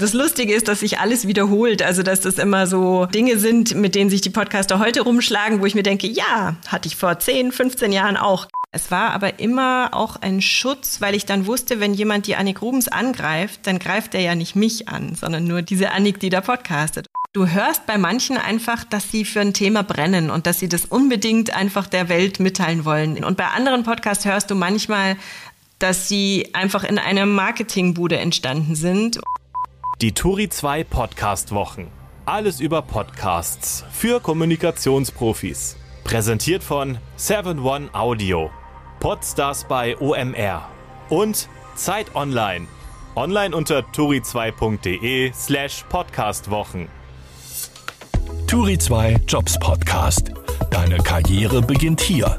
Das Lustige ist, dass sich alles wiederholt. Also, dass das immer so Dinge sind, mit denen sich die Podcaster heute rumschlagen, wo ich mir denke, ja, hatte ich vor 10, 15 Jahren auch. Es war aber immer auch ein Schutz, weil ich dann wusste, wenn jemand die Annik Rubens angreift, dann greift er ja nicht mich an, sondern nur diese Annik, die da podcastet. Du hörst bei manchen einfach, dass sie für ein Thema brennen und dass sie das unbedingt einfach der Welt mitteilen wollen. Und bei anderen Podcasts hörst du manchmal, dass sie einfach in einer Marketingbude entstanden sind. Die Turi 2 Podcast Wochen. Alles über Podcasts für Kommunikationsprofis. Präsentiert von 7-One Audio. Podstars bei OMR. Und Zeit Online. Online unter turi2.de slash podcastwochen. Turi 2 Jobs Podcast. Deine Karriere beginnt hier.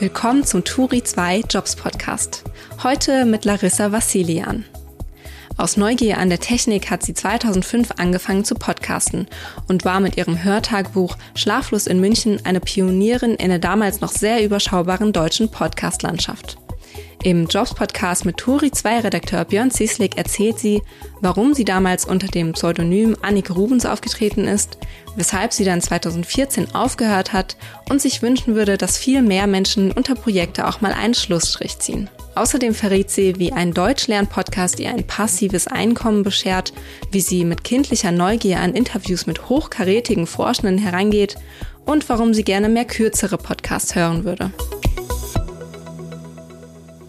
Willkommen zum Turi 2 Jobs Podcast. Heute mit Larissa Vassilian. Aus Neugier an der Technik hat sie 2005 angefangen zu podcasten und war mit ihrem Hörtagebuch Schlaflos in München eine Pionierin in der damals noch sehr überschaubaren deutschen Podcastlandschaft. Im Jobs-Podcast mit Turi 2 Redakteur Björn Zieslik erzählt sie, warum sie damals unter dem Pseudonym Annik Rubens aufgetreten ist, weshalb sie dann 2014 aufgehört hat und sich wünschen würde, dass viel mehr Menschen unter Projekte auch mal einen Schlussstrich ziehen. Außerdem verrät sie, wie ein Deutschlern-Podcast ihr ein passives Einkommen beschert, wie sie mit kindlicher Neugier an Interviews mit hochkarätigen Forschenden herangeht und warum sie gerne mehr kürzere Podcasts hören würde.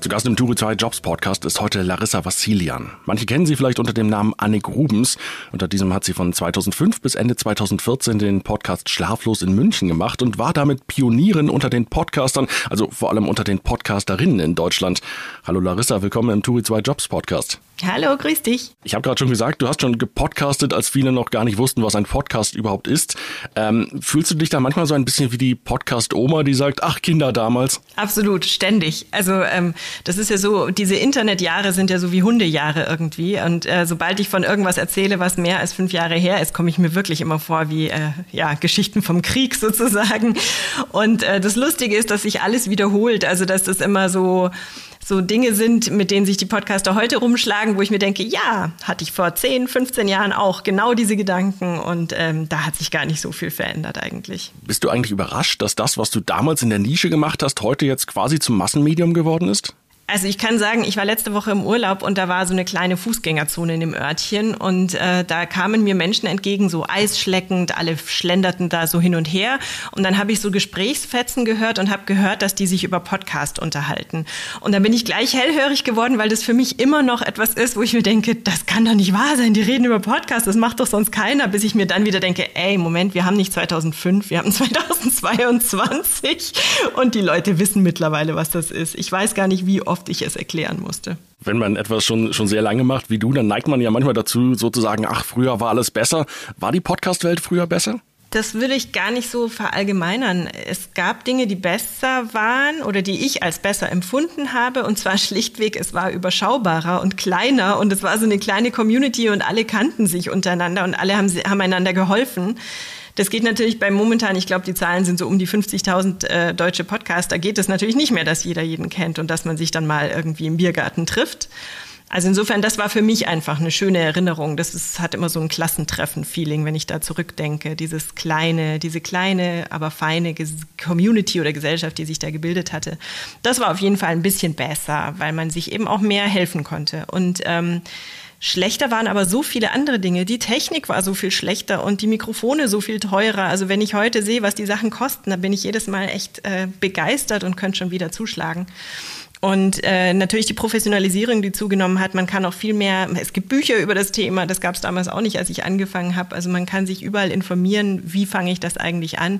Zu Gast im Turi 2 Jobs Podcast ist heute Larissa Vassilian. Manche kennen sie vielleicht unter dem Namen Annik Rubens. Unter diesem hat sie von 2005 bis Ende 2014 den Podcast Schlaflos in München gemacht und war damit Pionierin unter den Podcastern, also vor allem unter den Podcasterinnen in Deutschland. Hallo Larissa, willkommen im Turi 2 Jobs Podcast. Hallo, grüß dich. Ich habe gerade schon gesagt, du hast schon gepodcastet, als viele noch gar nicht wussten, was ein Podcast überhaupt ist. Ähm, fühlst du dich da manchmal so ein bisschen wie die Podcast-Oma, die sagt, ach Kinder damals? Absolut, ständig. Also ähm, das ist ja so, diese Internetjahre sind ja so wie Hundejahre irgendwie. Und äh, sobald ich von irgendwas erzähle, was mehr als fünf Jahre her ist, komme ich mir wirklich immer vor wie äh, ja, Geschichten vom Krieg sozusagen. Und äh, das Lustige ist, dass sich alles wiederholt. Also dass das immer so so Dinge sind, mit denen sich die Podcaster heute rumschlagen, wo ich mir denke, ja, hatte ich vor 10, 15 Jahren auch genau diese Gedanken und ähm, da hat sich gar nicht so viel verändert eigentlich. Bist du eigentlich überrascht, dass das, was du damals in der Nische gemacht hast, heute jetzt quasi zum Massenmedium geworden ist? Also ich kann sagen, ich war letzte Woche im Urlaub und da war so eine kleine Fußgängerzone in dem Örtchen und äh, da kamen mir Menschen entgegen, so eisschleckend, alle schlenderten da so hin und her und dann habe ich so Gesprächsfetzen gehört und habe gehört, dass die sich über Podcast unterhalten. Und dann bin ich gleich hellhörig geworden, weil das für mich immer noch etwas ist, wo ich mir denke, das kann doch nicht wahr sein, die reden über Podcast, das macht doch sonst keiner, bis ich mir dann wieder denke, ey, Moment, wir haben nicht 2005, wir haben 2022 und die Leute wissen mittlerweile, was das ist. Ich weiß gar nicht, wie oft oft ich es erklären musste. Wenn man etwas schon, schon sehr lange macht wie du, dann neigt man ja manchmal dazu, sozusagen, ach, früher war alles besser. War die Podcast-Welt früher besser? Das würde ich gar nicht so verallgemeinern. Es gab Dinge, die besser waren oder die ich als besser empfunden habe. Und zwar schlichtweg, es war überschaubarer und kleiner und es war so eine kleine Community und alle kannten sich untereinander und alle haben, haben einander geholfen. Das geht natürlich bei momentan, ich glaube, die Zahlen sind so um die 50.000 äh, deutsche Podcaster, geht es natürlich nicht mehr, dass jeder jeden kennt und dass man sich dann mal irgendwie im Biergarten trifft. Also insofern, das war für mich einfach eine schöne Erinnerung. Das ist, hat immer so ein Klassentreffen-Feeling, wenn ich da zurückdenke. Dieses kleine, diese kleine, aber feine Community oder Gesellschaft, die sich da gebildet hatte. Das war auf jeden Fall ein bisschen besser, weil man sich eben auch mehr helfen konnte. Und ähm, Schlechter waren aber so viele andere Dinge. Die Technik war so viel schlechter und die Mikrofone so viel teurer. Also wenn ich heute sehe, was die Sachen kosten, dann bin ich jedes Mal echt äh, begeistert und könnte schon wieder zuschlagen. Und äh, natürlich die Professionalisierung, die zugenommen hat. Man kann auch viel mehr, es gibt Bücher über das Thema, das gab es damals auch nicht, als ich angefangen habe. Also man kann sich überall informieren, wie fange ich das eigentlich an.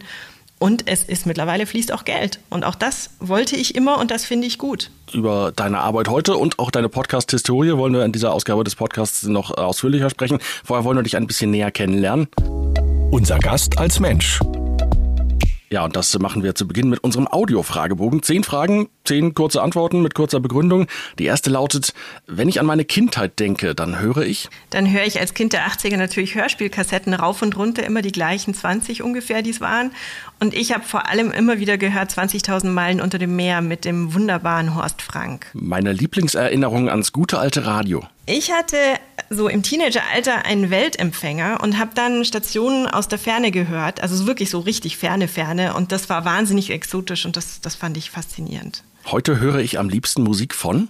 Und es ist mittlerweile fließt auch Geld. Und auch das wollte ich immer und das finde ich gut. Über deine Arbeit heute und auch deine Podcast-Historie wollen wir in dieser Ausgabe des Podcasts noch ausführlicher sprechen. Vorher wollen wir dich ein bisschen näher kennenlernen. Unser Gast als Mensch. Ja, und das machen wir zu Beginn mit unserem Audio-Fragebogen. Zehn Fragen, zehn kurze Antworten mit kurzer Begründung. Die erste lautet, wenn ich an meine Kindheit denke, dann höre ich? Dann höre ich als Kind der 80er natürlich Hörspielkassetten rauf und runter, immer die gleichen 20 ungefähr, die es waren. Und ich habe vor allem immer wieder gehört 20.000 Meilen unter dem Meer mit dem wunderbaren Horst Frank. Meine Lieblingserinnerung ans gute alte Radio. Ich hatte so im Teenageralter einen Weltempfänger und habe dann Stationen aus der Ferne gehört, also wirklich so richtig ferne Ferne und das war wahnsinnig exotisch und das, das fand ich faszinierend. Heute höre ich am liebsten Musik von?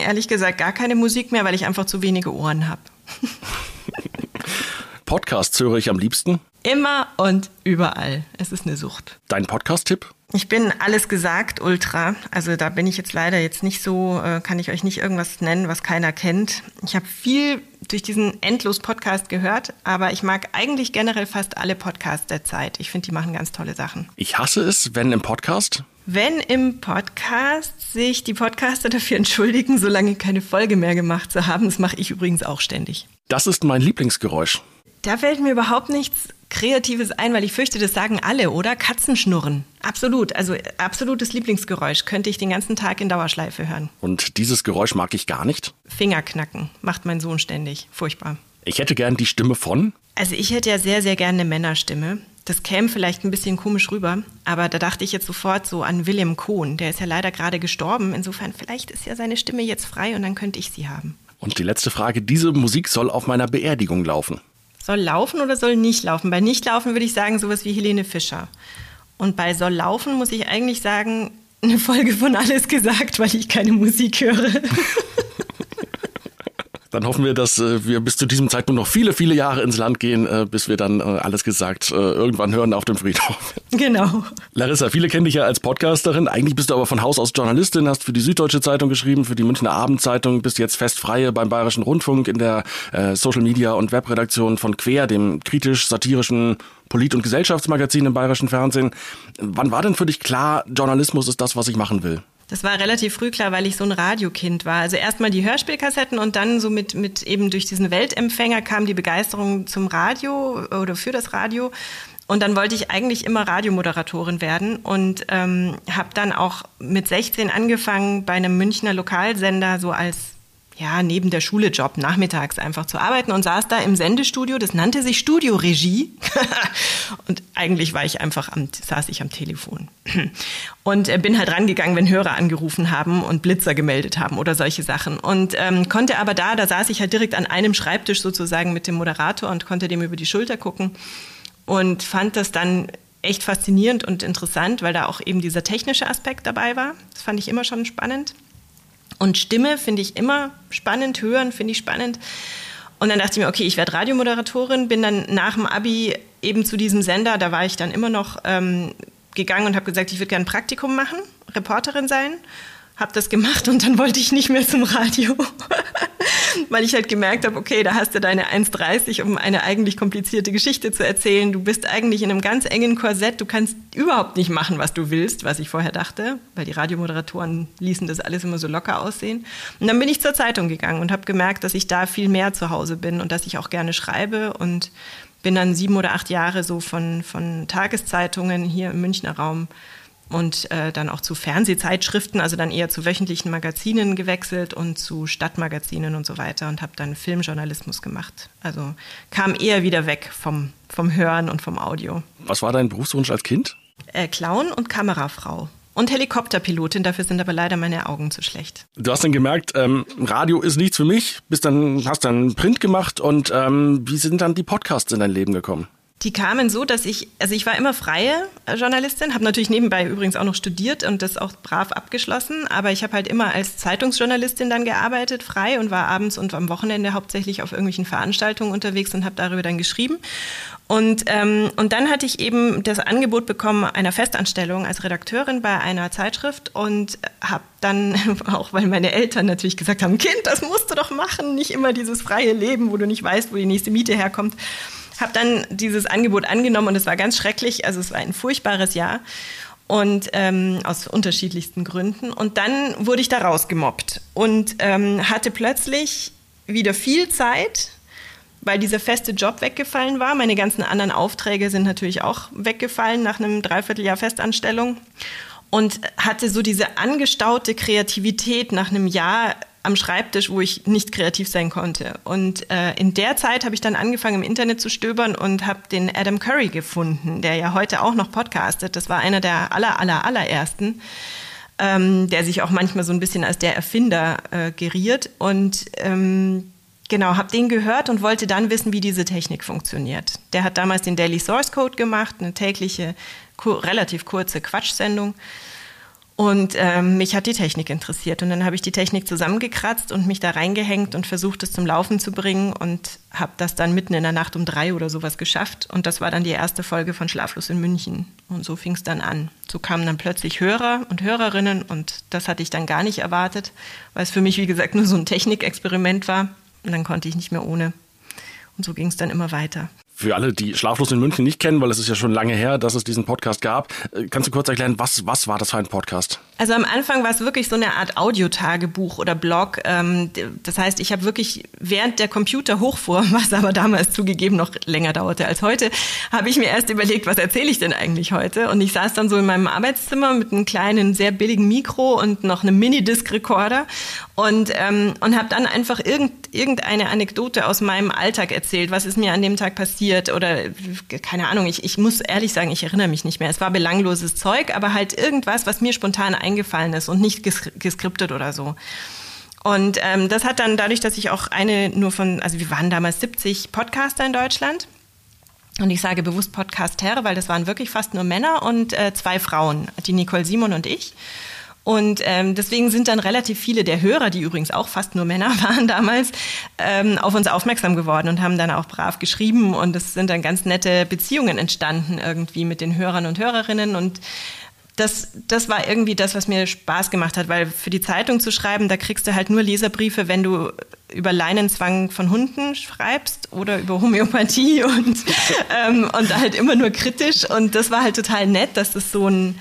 Ehrlich gesagt gar keine Musik mehr, weil ich einfach zu wenige Ohren habe. Podcasts höre ich am liebsten? Immer und überall. Es ist eine Sucht. Dein Podcast-Tipp? Ich bin alles gesagt, Ultra. Also da bin ich jetzt leider jetzt nicht so, äh, kann ich euch nicht irgendwas nennen, was keiner kennt. Ich habe viel durch diesen Endlos-Podcast gehört, aber ich mag eigentlich generell fast alle Podcasts der Zeit. Ich finde, die machen ganz tolle Sachen. Ich hasse es, wenn im Podcast wenn im Podcast sich die Podcaster dafür entschuldigen, so lange keine Folge mehr gemacht zu haben, das mache ich übrigens auch ständig. Das ist mein Lieblingsgeräusch. Da fällt mir überhaupt nichts Kreatives ein, weil ich fürchte, das sagen alle, oder? Katzenschnurren. Absolut. Also absolutes Lieblingsgeräusch. Könnte ich den ganzen Tag in Dauerschleife hören. Und dieses Geräusch mag ich gar nicht? Fingerknacken. Macht mein Sohn ständig. Furchtbar. Ich hätte gern die Stimme von? Also ich hätte ja sehr, sehr gerne eine Männerstimme. Das käme vielleicht ein bisschen komisch rüber, aber da dachte ich jetzt sofort so an William Cohn. Der ist ja leider gerade gestorben. Insofern, vielleicht ist ja seine Stimme jetzt frei und dann könnte ich sie haben. Und die letzte Frage: Diese Musik soll auf meiner Beerdigung laufen. Soll laufen oder soll nicht laufen? Bei nicht laufen würde ich sagen sowas wie Helene Fischer. Und bei soll laufen muss ich eigentlich sagen, eine Folge von Alles gesagt, weil ich keine Musik höre. Dann hoffen wir, dass äh, wir bis zu diesem Zeitpunkt noch viele, viele Jahre ins Land gehen, äh, bis wir dann äh, alles gesagt äh, irgendwann hören auf dem Friedhof. Genau. Larissa, viele kennen dich ja als Podcasterin. Eigentlich bist du aber von Haus aus Journalistin, hast für die Süddeutsche Zeitung geschrieben, für die Münchner Abendzeitung, bist jetzt festfreie beim Bayerischen Rundfunk in der äh, Social Media und Webredaktion von Quer, dem kritisch-satirischen Polit- und Gesellschaftsmagazin im bayerischen Fernsehen. Wann war denn für dich klar, Journalismus ist das, was ich machen will? Das war relativ früh klar, weil ich so ein Radiokind war. Also erstmal die Hörspielkassetten und dann so mit, mit eben durch diesen Weltempfänger kam die Begeisterung zum Radio oder für das Radio. Und dann wollte ich eigentlich immer Radiomoderatorin werden und ähm, habe dann auch mit 16 angefangen bei einem Münchner Lokalsender so als ja, neben der Schule Job nachmittags einfach zu arbeiten und saß da im Sendestudio. Das nannte sich Studioregie. und eigentlich war ich einfach am, saß ich am Telefon. und äh, bin halt rangegangen, wenn Hörer angerufen haben und Blitzer gemeldet haben oder solche Sachen. Und ähm, konnte aber da, da saß ich halt direkt an einem Schreibtisch sozusagen mit dem Moderator und konnte dem über die Schulter gucken und fand das dann echt faszinierend und interessant, weil da auch eben dieser technische Aspekt dabei war. Das fand ich immer schon spannend. Und Stimme finde ich immer spannend, hören finde ich spannend. Und dann dachte ich mir, okay, ich werde Radiomoderatorin, bin dann nach dem Abi eben zu diesem Sender, da war ich dann immer noch ähm, gegangen und habe gesagt, ich würde gerne ein Praktikum machen, Reporterin sein habe das gemacht und dann wollte ich nicht mehr zum Radio, weil ich halt gemerkt habe, okay, da hast du deine 1,30, um eine eigentlich komplizierte Geschichte zu erzählen. Du bist eigentlich in einem ganz engen Korsett, du kannst überhaupt nicht machen, was du willst, was ich vorher dachte, weil die Radiomoderatoren ließen das alles immer so locker aussehen. Und dann bin ich zur Zeitung gegangen und habe gemerkt, dass ich da viel mehr zu Hause bin und dass ich auch gerne schreibe und bin dann sieben oder acht Jahre so von, von Tageszeitungen hier im Münchner Raum und äh, dann auch zu Fernsehzeitschriften, also dann eher zu wöchentlichen Magazinen gewechselt und zu Stadtmagazinen und so weiter und habe dann Filmjournalismus gemacht. Also kam eher wieder weg vom, vom Hören und vom Audio. Was war dein Berufswunsch als Kind? Äh, Clown und Kamerafrau. Und Helikopterpilotin, dafür sind aber leider meine Augen zu schlecht. Du hast dann gemerkt, ähm, Radio ist nichts für mich, bist dann, hast dann Print gemacht und ähm, wie sind dann die Podcasts in dein Leben gekommen? Die kamen so, dass ich, also ich war immer freie Journalistin, habe natürlich nebenbei übrigens auch noch studiert und das auch brav abgeschlossen, aber ich habe halt immer als Zeitungsjournalistin dann gearbeitet, frei und war abends und am Wochenende hauptsächlich auf irgendwelchen Veranstaltungen unterwegs und habe darüber dann geschrieben. Und, ähm, und dann hatte ich eben das Angebot bekommen einer Festanstellung als Redakteurin bei einer Zeitschrift und habe dann, auch weil meine Eltern natürlich gesagt haben, Kind, das musst du doch machen, nicht immer dieses freie Leben, wo du nicht weißt, wo die nächste Miete herkommt habe dann dieses Angebot angenommen und es war ganz schrecklich. Also es war ein furchtbares Jahr und ähm, aus unterschiedlichsten Gründen. Und dann wurde ich da rausgemobbt und ähm, hatte plötzlich wieder viel Zeit, weil dieser feste Job weggefallen war. Meine ganzen anderen Aufträge sind natürlich auch weggefallen nach einem Dreivierteljahr Festanstellung und hatte so diese angestaute Kreativität nach einem Jahr am Schreibtisch, wo ich nicht kreativ sein konnte. Und äh, in der Zeit habe ich dann angefangen, im Internet zu stöbern und habe den Adam Curry gefunden, der ja heute auch noch podcastet. Das war einer der aller, aller, allerersten, ähm, der sich auch manchmal so ein bisschen als der Erfinder äh, geriert. Und ähm, Genau, habe den gehört und wollte dann wissen, wie diese Technik funktioniert. Der hat damals den Daily Source Code gemacht, eine tägliche, relativ kurze Quatschsendung. Und ähm, mich hat die Technik interessiert. Und dann habe ich die Technik zusammengekratzt und mich da reingehängt und versucht, es zum Laufen zu bringen und habe das dann mitten in der Nacht um drei oder sowas geschafft. Und das war dann die erste Folge von Schlaflos in München. Und so fing es dann an. So kamen dann plötzlich Hörer und Hörerinnen und das hatte ich dann gar nicht erwartet, weil es für mich, wie gesagt, nur so ein Technikexperiment war. Und dann konnte ich nicht mehr ohne. Und so ging es dann immer weiter. Für alle, die Schlaflos in München nicht kennen, weil es ist ja schon lange her, dass es diesen Podcast gab, äh, kannst du kurz erklären, was, was war das für ein Podcast? Also am Anfang war es wirklich so eine Art Audiotagebuch oder Blog. Ähm, das heißt, ich habe wirklich während der Computer hochfuhr, was aber damals zugegeben noch länger dauerte als heute, habe ich mir erst überlegt, was erzähle ich denn eigentlich heute? Und ich saß dann so in meinem Arbeitszimmer mit einem kleinen, sehr billigen Mikro und noch einem Minidisc-Recorder und, ähm, und habe dann einfach irgend, irgendeine Anekdote aus meinem Alltag erzählt, was ist mir an dem Tag passiert oder keine Ahnung, ich, ich muss ehrlich sagen, ich erinnere mich nicht mehr. Es war belangloses Zeug, aber halt irgendwas, was mir spontan eingefallen ist und nicht ges geskriptet oder so. Und ähm, das hat dann dadurch, dass ich auch eine nur von, also wir waren damals 70 Podcaster in Deutschland. Und ich sage bewusst Podcaster, weil das waren wirklich fast nur Männer und äh, zwei Frauen, die Nicole Simon und ich. Und ähm, deswegen sind dann relativ viele der Hörer, die übrigens auch fast nur Männer waren damals, ähm, auf uns aufmerksam geworden und haben dann auch brav geschrieben. Und es sind dann ganz nette Beziehungen entstanden irgendwie mit den Hörern und Hörerinnen. Und das, das war irgendwie das, was mir Spaß gemacht hat, weil für die Zeitung zu schreiben, da kriegst du halt nur Leserbriefe, wenn du über Leinenzwang von Hunden schreibst oder über Homöopathie und, ähm, und halt immer nur kritisch. Und das war halt total nett, dass das so ein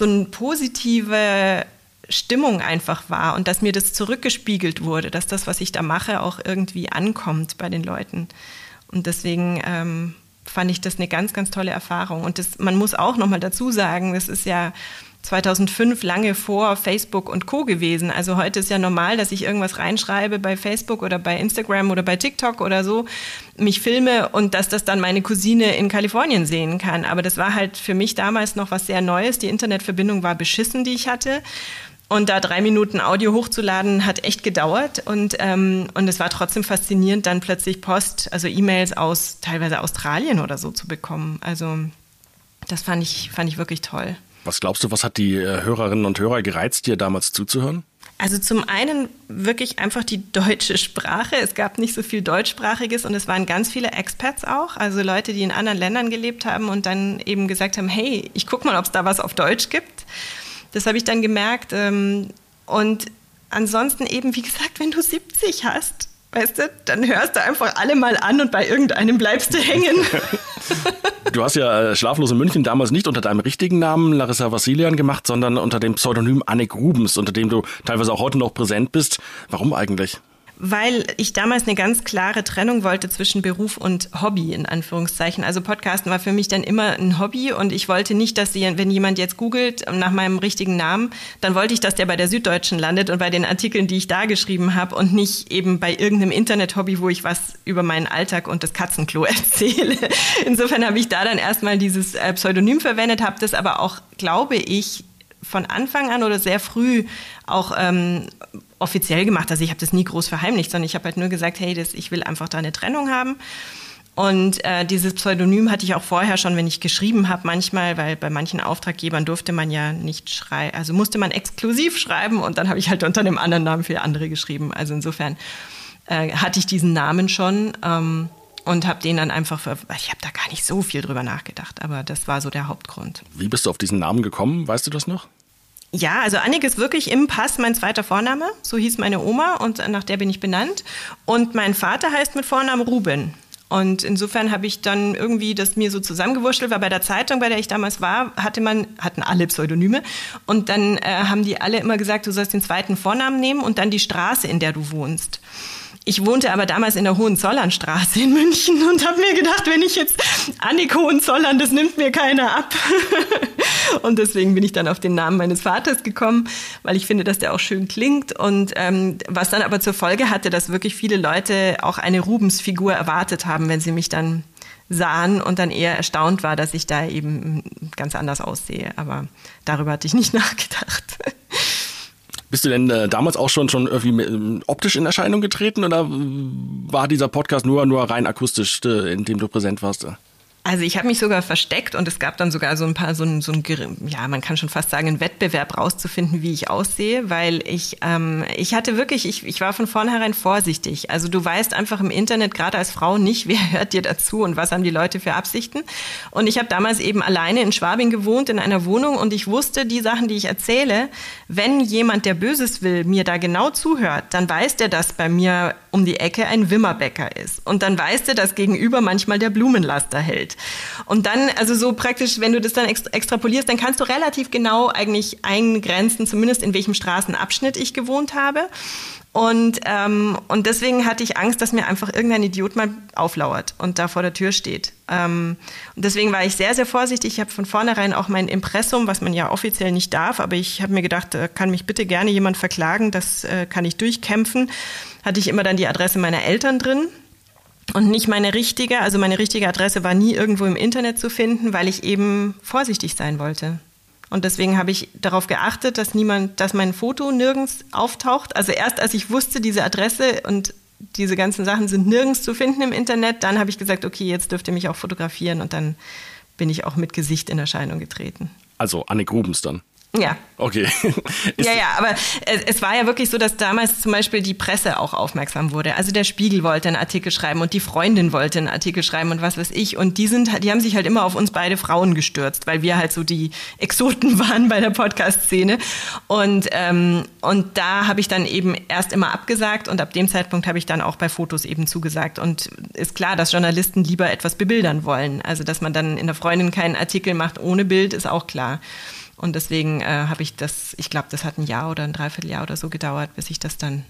so eine positive Stimmung einfach war und dass mir das zurückgespiegelt wurde, dass das, was ich da mache, auch irgendwie ankommt bei den Leuten. Und deswegen ähm, fand ich das eine ganz, ganz tolle Erfahrung. Und das, man muss auch nochmal dazu sagen, das ist ja 2005 lange vor Facebook und Co gewesen. Also heute ist ja normal, dass ich irgendwas reinschreibe bei Facebook oder bei Instagram oder bei TikTok oder so, mich filme und dass das dann meine Cousine in Kalifornien sehen kann. Aber das war halt für mich damals noch was sehr Neues. Die Internetverbindung war beschissen, die ich hatte. Und da drei Minuten Audio hochzuladen, hat echt gedauert. Und, ähm, und es war trotzdem faszinierend, dann plötzlich Post, also E-Mails aus teilweise Australien oder so zu bekommen. Also das fand ich, fand ich wirklich toll. Was glaubst du, was hat die äh, Hörerinnen und Hörer gereizt, dir damals zuzuhören? Also zum einen wirklich einfach die deutsche Sprache. Es gab nicht so viel deutschsprachiges und es waren ganz viele Expats auch, also Leute, die in anderen Ländern gelebt haben und dann eben gesagt haben, hey, ich guck mal, ob es da was auf Deutsch gibt. Das habe ich dann gemerkt. Ähm, und ansonsten eben, wie gesagt, wenn du 70 hast, weißt du, dann hörst du einfach alle mal an und bei irgendeinem bleibst du hängen. Du hast ja äh, Schlaflos in München damals nicht unter deinem richtigen Namen Larissa Vassilian gemacht, sondern unter dem Pseudonym Annik Rubens, unter dem du teilweise auch heute noch präsent bist. Warum eigentlich? Weil ich damals eine ganz klare Trennung wollte zwischen Beruf und Hobby, in Anführungszeichen. Also Podcasten war für mich dann immer ein Hobby und ich wollte nicht, dass sie, wenn jemand jetzt googelt nach meinem richtigen Namen, dann wollte ich, dass der bei der Süddeutschen landet und bei den Artikeln, die ich da geschrieben habe und nicht eben bei irgendeinem Internet-Hobby, wo ich was über meinen Alltag und das Katzenklo erzähle. Insofern habe ich da dann erstmal dieses äh, Pseudonym verwendet, habe das aber auch, glaube ich, von Anfang an oder sehr früh auch ähm, offiziell gemacht. Also ich habe das nie groß verheimlicht, sondern ich habe halt nur gesagt, hey, das, ich will einfach da eine Trennung haben. Und äh, dieses Pseudonym hatte ich auch vorher schon, wenn ich geschrieben habe, manchmal, weil bei manchen Auftraggebern durfte man ja nicht schreiben, also musste man exklusiv schreiben und dann habe ich halt unter einem anderen Namen für andere geschrieben. Also insofern äh, hatte ich diesen Namen schon ähm, und habe den dann einfach, für, ich habe da gar nicht so viel drüber nachgedacht, aber das war so der Hauptgrund. Wie bist du auf diesen Namen gekommen? Weißt du das noch? Ja, also Annik ist wirklich im Pass mein zweiter Vorname. So hieß meine Oma und nach der bin ich benannt. Und mein Vater heißt mit Vornamen Ruben. Und insofern habe ich dann irgendwie das mir so zusammengewurschtelt, weil bei der Zeitung, bei der ich damals war, hatte man, hatten alle Pseudonyme. Und dann äh, haben die alle immer gesagt, du sollst den zweiten Vornamen nehmen und dann die Straße, in der du wohnst. Ich wohnte aber damals in der Hohenzollernstraße in München und habe mir gedacht, wenn ich jetzt Annik Hohenzollern, das nimmt mir keiner ab. und deswegen bin ich dann auf den Namen meines Vaters gekommen, weil ich finde, dass der auch schön klingt. Und ähm, was dann aber zur Folge hatte, dass wirklich viele Leute auch eine Rubensfigur erwartet haben, wenn sie mich dann sahen und dann eher erstaunt war, dass ich da eben ganz anders aussehe. Aber darüber hatte ich nicht nachgedacht. Bist du denn äh, damals auch schon schon irgendwie ähm, optisch in Erscheinung getreten oder war dieser Podcast nur nur rein akustisch, äh, in dem du präsent warst? Also ich habe mich sogar versteckt und es gab dann sogar so ein paar, so ein, so ein, ja, man kann schon fast sagen, einen Wettbewerb rauszufinden, wie ich aussehe, weil ich, ähm, ich hatte wirklich, ich, ich war von vornherein vorsichtig. Also du weißt einfach im Internet, gerade als Frau, nicht, wer hört dir dazu und was haben die Leute für Absichten. Und ich habe damals eben alleine in Schwabing gewohnt, in einer Wohnung und ich wusste, die Sachen, die ich erzähle, wenn jemand, der Böses will, mir da genau zuhört, dann weiß der, dass bei mir um die Ecke ein Wimmerbäcker ist. Und dann weiß der, dass gegenüber manchmal der Blumenlaster hält. Welt. Und dann, also so praktisch, wenn du das dann extrapolierst, dann kannst du relativ genau eigentlich eingrenzen, zumindest in welchem Straßenabschnitt ich gewohnt habe. Und, ähm, und deswegen hatte ich Angst, dass mir einfach irgendein Idiot mal auflauert und da vor der Tür steht. Ähm, und deswegen war ich sehr, sehr vorsichtig. Ich habe von vornherein auch mein Impressum, was man ja offiziell nicht darf, aber ich habe mir gedacht, äh, kann mich bitte gerne jemand verklagen, das äh, kann ich durchkämpfen. Hatte ich immer dann die Adresse meiner Eltern drin und nicht meine richtige, also meine richtige Adresse war nie irgendwo im Internet zu finden, weil ich eben vorsichtig sein wollte. Und deswegen habe ich darauf geachtet, dass niemand, dass mein Foto nirgends auftaucht. Also erst als ich wusste, diese Adresse und diese ganzen Sachen sind nirgends zu finden im Internet, dann habe ich gesagt, okay, jetzt dürft ihr mich auch fotografieren und dann bin ich auch mit Gesicht in Erscheinung getreten. Also Anne Grubens dann. Ja. Okay. ja, ja, aber es, es, war ja wirklich so, dass damals zum Beispiel die Presse auch aufmerksam wurde. Also der Spiegel wollte einen Artikel schreiben und die Freundin wollte einen Artikel schreiben und was weiß ich. Und die sind, die haben sich halt immer auf uns beide Frauen gestürzt, weil wir halt so die Exoten waren bei der Podcast-Szene. Und, ähm, und da habe ich dann eben erst immer abgesagt und ab dem Zeitpunkt habe ich dann auch bei Fotos eben zugesagt. Und ist klar, dass Journalisten lieber etwas bebildern wollen. Also dass man dann in der Freundin keinen Artikel macht ohne Bild, ist auch klar. Und deswegen äh, habe ich das, ich glaube, das hat ein Jahr oder ein Dreivierteljahr oder so gedauert, bis ich das dann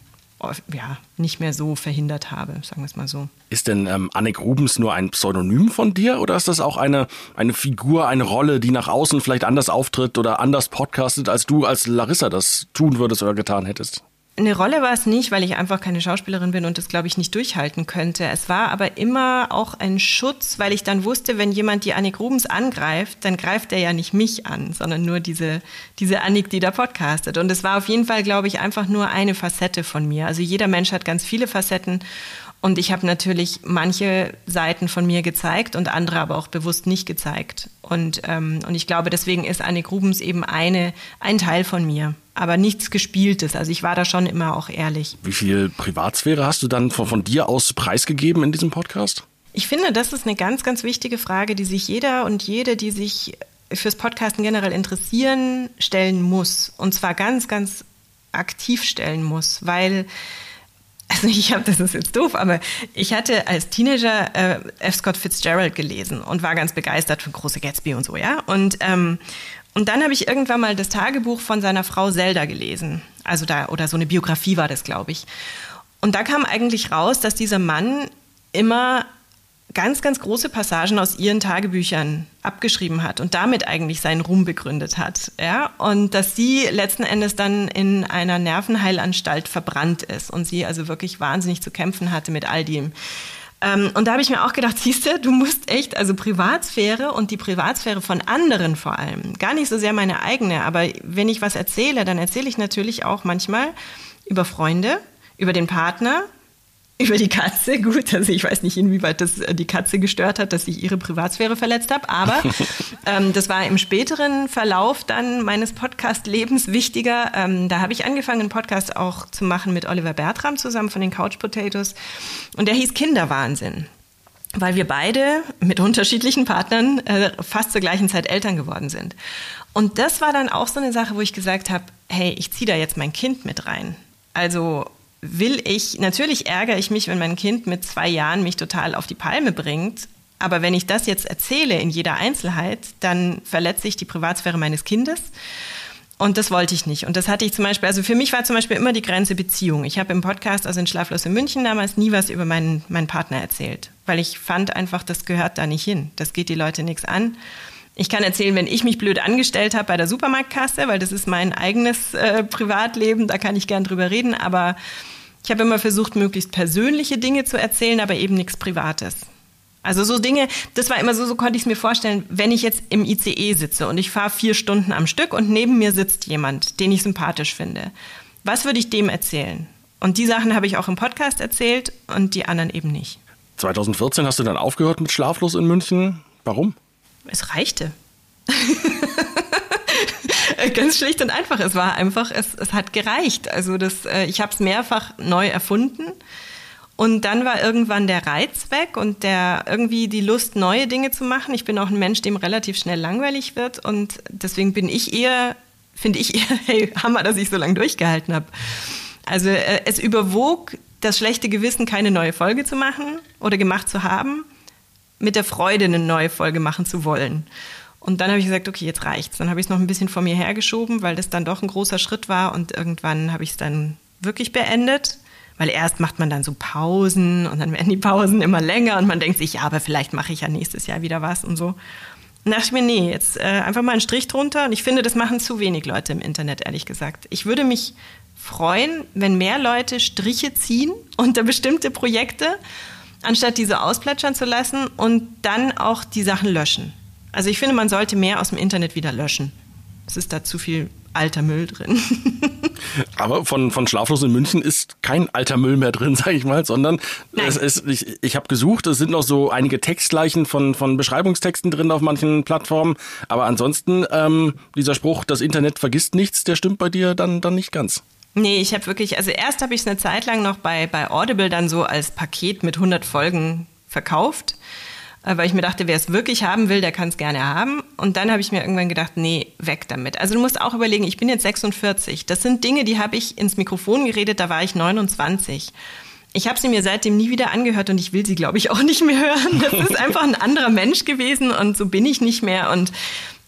ja, nicht mehr so verhindert habe, sagen wir es mal so. Ist denn ähm, Annik Rubens nur ein Pseudonym von dir oder ist das auch eine, eine Figur, eine Rolle, die nach außen vielleicht anders auftritt oder anders podcastet, als du als Larissa das tun würdest oder getan hättest? Eine Rolle war es nicht, weil ich einfach keine Schauspielerin bin und das, glaube ich, nicht durchhalten könnte. Es war aber immer auch ein Schutz, weil ich dann wusste, wenn jemand die Annik Rubens angreift, dann greift er ja nicht mich an, sondern nur diese, diese Annik, die da podcastet. Und es war auf jeden Fall, glaube ich, einfach nur eine Facette von mir. Also jeder Mensch hat ganz viele Facetten. Und ich habe natürlich manche Seiten von mir gezeigt und andere aber auch bewusst nicht gezeigt. Und, ähm, und ich glaube, deswegen ist Annik Rubens eben eine, ein Teil von mir aber nichts Gespieltes. Also ich war da schon immer auch ehrlich. Wie viel Privatsphäre hast du dann von, von dir aus preisgegeben in diesem Podcast? Ich finde, das ist eine ganz, ganz wichtige Frage, die sich jeder und jede, die sich fürs Podcasten generell interessieren, stellen muss. Und zwar ganz, ganz aktiv stellen muss, weil also ich habe, das ist jetzt doof, aber ich hatte als Teenager äh, F. Scott Fitzgerald gelesen und war ganz begeistert von Große Gatsby und so, ja. Und, ähm, und dann habe ich irgendwann mal das Tagebuch von seiner Frau Zelda gelesen. Also da, oder so eine Biografie war das, glaube ich. Und da kam eigentlich raus, dass dieser Mann immer ganz, ganz große Passagen aus ihren Tagebüchern abgeschrieben hat und damit eigentlich seinen Ruhm begründet hat. Ja? Und dass sie letzten Endes dann in einer Nervenheilanstalt verbrannt ist und sie also wirklich wahnsinnig zu kämpfen hatte mit all dem. Ähm, und da habe ich mir auch gedacht, siehst du, du musst echt, also Privatsphäre und die Privatsphäre von anderen vor allem, gar nicht so sehr meine eigene, aber wenn ich was erzähle, dann erzähle ich natürlich auch manchmal über Freunde, über den Partner, über die Katze. Gut, also ich weiß nicht, inwieweit das äh, die Katze gestört hat, dass ich ihre Privatsphäre verletzt habe, aber ähm, das war im späteren Verlauf dann meines Podcast-Lebens wichtiger. Ähm, da habe ich angefangen, einen Podcast auch zu machen mit Oliver Bertram zusammen von den Couch Potatoes und der hieß Kinderwahnsinn weil wir beide mit unterschiedlichen Partnern äh, fast zur gleichen Zeit Eltern geworden sind. Und das war dann auch so eine Sache, wo ich gesagt habe, hey, ich ziehe da jetzt mein Kind mit rein. Also will ich, natürlich ärgere ich mich, wenn mein Kind mit zwei Jahren mich total auf die Palme bringt. Aber wenn ich das jetzt erzähle in jeder Einzelheit, dann verletze ich die Privatsphäre meines Kindes. Und das wollte ich nicht. Und das hatte ich zum Beispiel, also für mich war zum Beispiel immer die Grenze Beziehung. Ich habe im Podcast, also in Schlaflos in München damals, nie was über meinen, meinen Partner erzählt. Weil ich fand einfach, das gehört da nicht hin. Das geht die Leute nichts an. Ich kann erzählen, wenn ich mich blöd angestellt habe bei der Supermarktkasse, weil das ist mein eigenes äh, Privatleben, da kann ich gern drüber reden, aber ich habe immer versucht, möglichst persönliche Dinge zu erzählen, aber eben nichts Privates. Also so Dinge, das war immer so, so konnte ich es mir vorstellen, wenn ich jetzt im ICE sitze und ich fahre vier Stunden am Stück und neben mir sitzt jemand, den ich sympathisch finde, Was würde ich dem erzählen? Und die Sachen habe ich auch im Podcast erzählt und die anderen eben nicht. 2014 hast du dann aufgehört mit Schlaflos in München. Warum? Es reichte. Ganz schlicht und einfach. Es war einfach, es, es hat gereicht. Also das, äh, ich habe es mehrfach neu erfunden. Und dann war irgendwann der Reiz weg und der irgendwie die Lust, neue Dinge zu machen. Ich bin auch ein Mensch, dem relativ schnell langweilig wird. Und deswegen bin ich eher, finde ich eher, hey, Hammer, dass ich so lange durchgehalten habe. Also äh, es überwog das schlechte Gewissen, keine neue Folge zu machen oder gemacht zu haben, mit der Freude, eine neue Folge machen zu wollen. Und dann habe ich gesagt, okay, jetzt reicht's. Dann habe ich es noch ein bisschen vor mir hergeschoben, weil das dann doch ein großer Schritt war und irgendwann habe ich es dann wirklich beendet. Weil erst macht man dann so Pausen und dann werden die Pausen immer länger und man denkt sich, ja, aber vielleicht mache ich ja nächstes Jahr wieder was und so. Und dachte ich mir, nee, jetzt äh, einfach mal einen Strich drunter. Und ich finde, das machen zu wenig Leute im Internet, ehrlich gesagt. Ich würde mich freuen, wenn mehr Leute Striche ziehen unter bestimmte Projekte, anstatt diese ausplätschern zu lassen und dann auch die Sachen löschen. Also ich finde, man sollte mehr aus dem Internet wieder löschen. Es ist da zu viel alter Müll drin. Aber von, von Schlaflos in München ist kein alter Müll mehr drin, sage ich mal, sondern es ist, ich, ich habe gesucht, es sind noch so einige Textgleichen von, von Beschreibungstexten drin auf manchen Plattformen. Aber ansonsten, ähm, dieser Spruch, das Internet vergisst nichts, der stimmt bei dir dann, dann nicht ganz. Nee, ich habe wirklich, also erst habe ich es eine Zeit lang noch bei, bei Audible dann so als Paket mit 100 Folgen verkauft, äh, weil ich mir dachte, wer es wirklich haben will, der kann es gerne haben. Und dann habe ich mir irgendwann gedacht, nee, weg damit. Also du musst auch überlegen, ich bin jetzt 46. Das sind Dinge, die habe ich ins Mikrofon geredet, da war ich 29. Ich habe sie mir seitdem nie wieder angehört und ich will sie, glaube ich, auch nicht mehr hören. Das ist einfach ein anderer Mensch gewesen und so bin ich nicht mehr. Und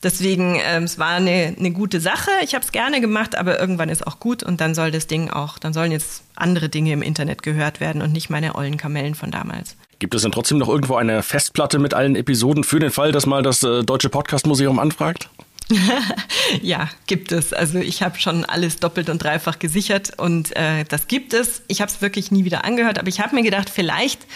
Deswegen, ähm, es war eine, eine gute Sache. Ich habe es gerne gemacht, aber irgendwann ist auch gut und dann soll das Ding auch, dann sollen jetzt andere Dinge im Internet gehört werden und nicht meine ollen Kamellen von damals. Gibt es denn trotzdem noch irgendwo eine Festplatte mit allen Episoden für den Fall, dass mal das äh, Deutsche Podcast Museum anfragt? ja, gibt es. Also ich habe schon alles doppelt und dreifach gesichert und äh, das gibt es. Ich habe es wirklich nie wieder angehört, aber ich habe mir gedacht, vielleicht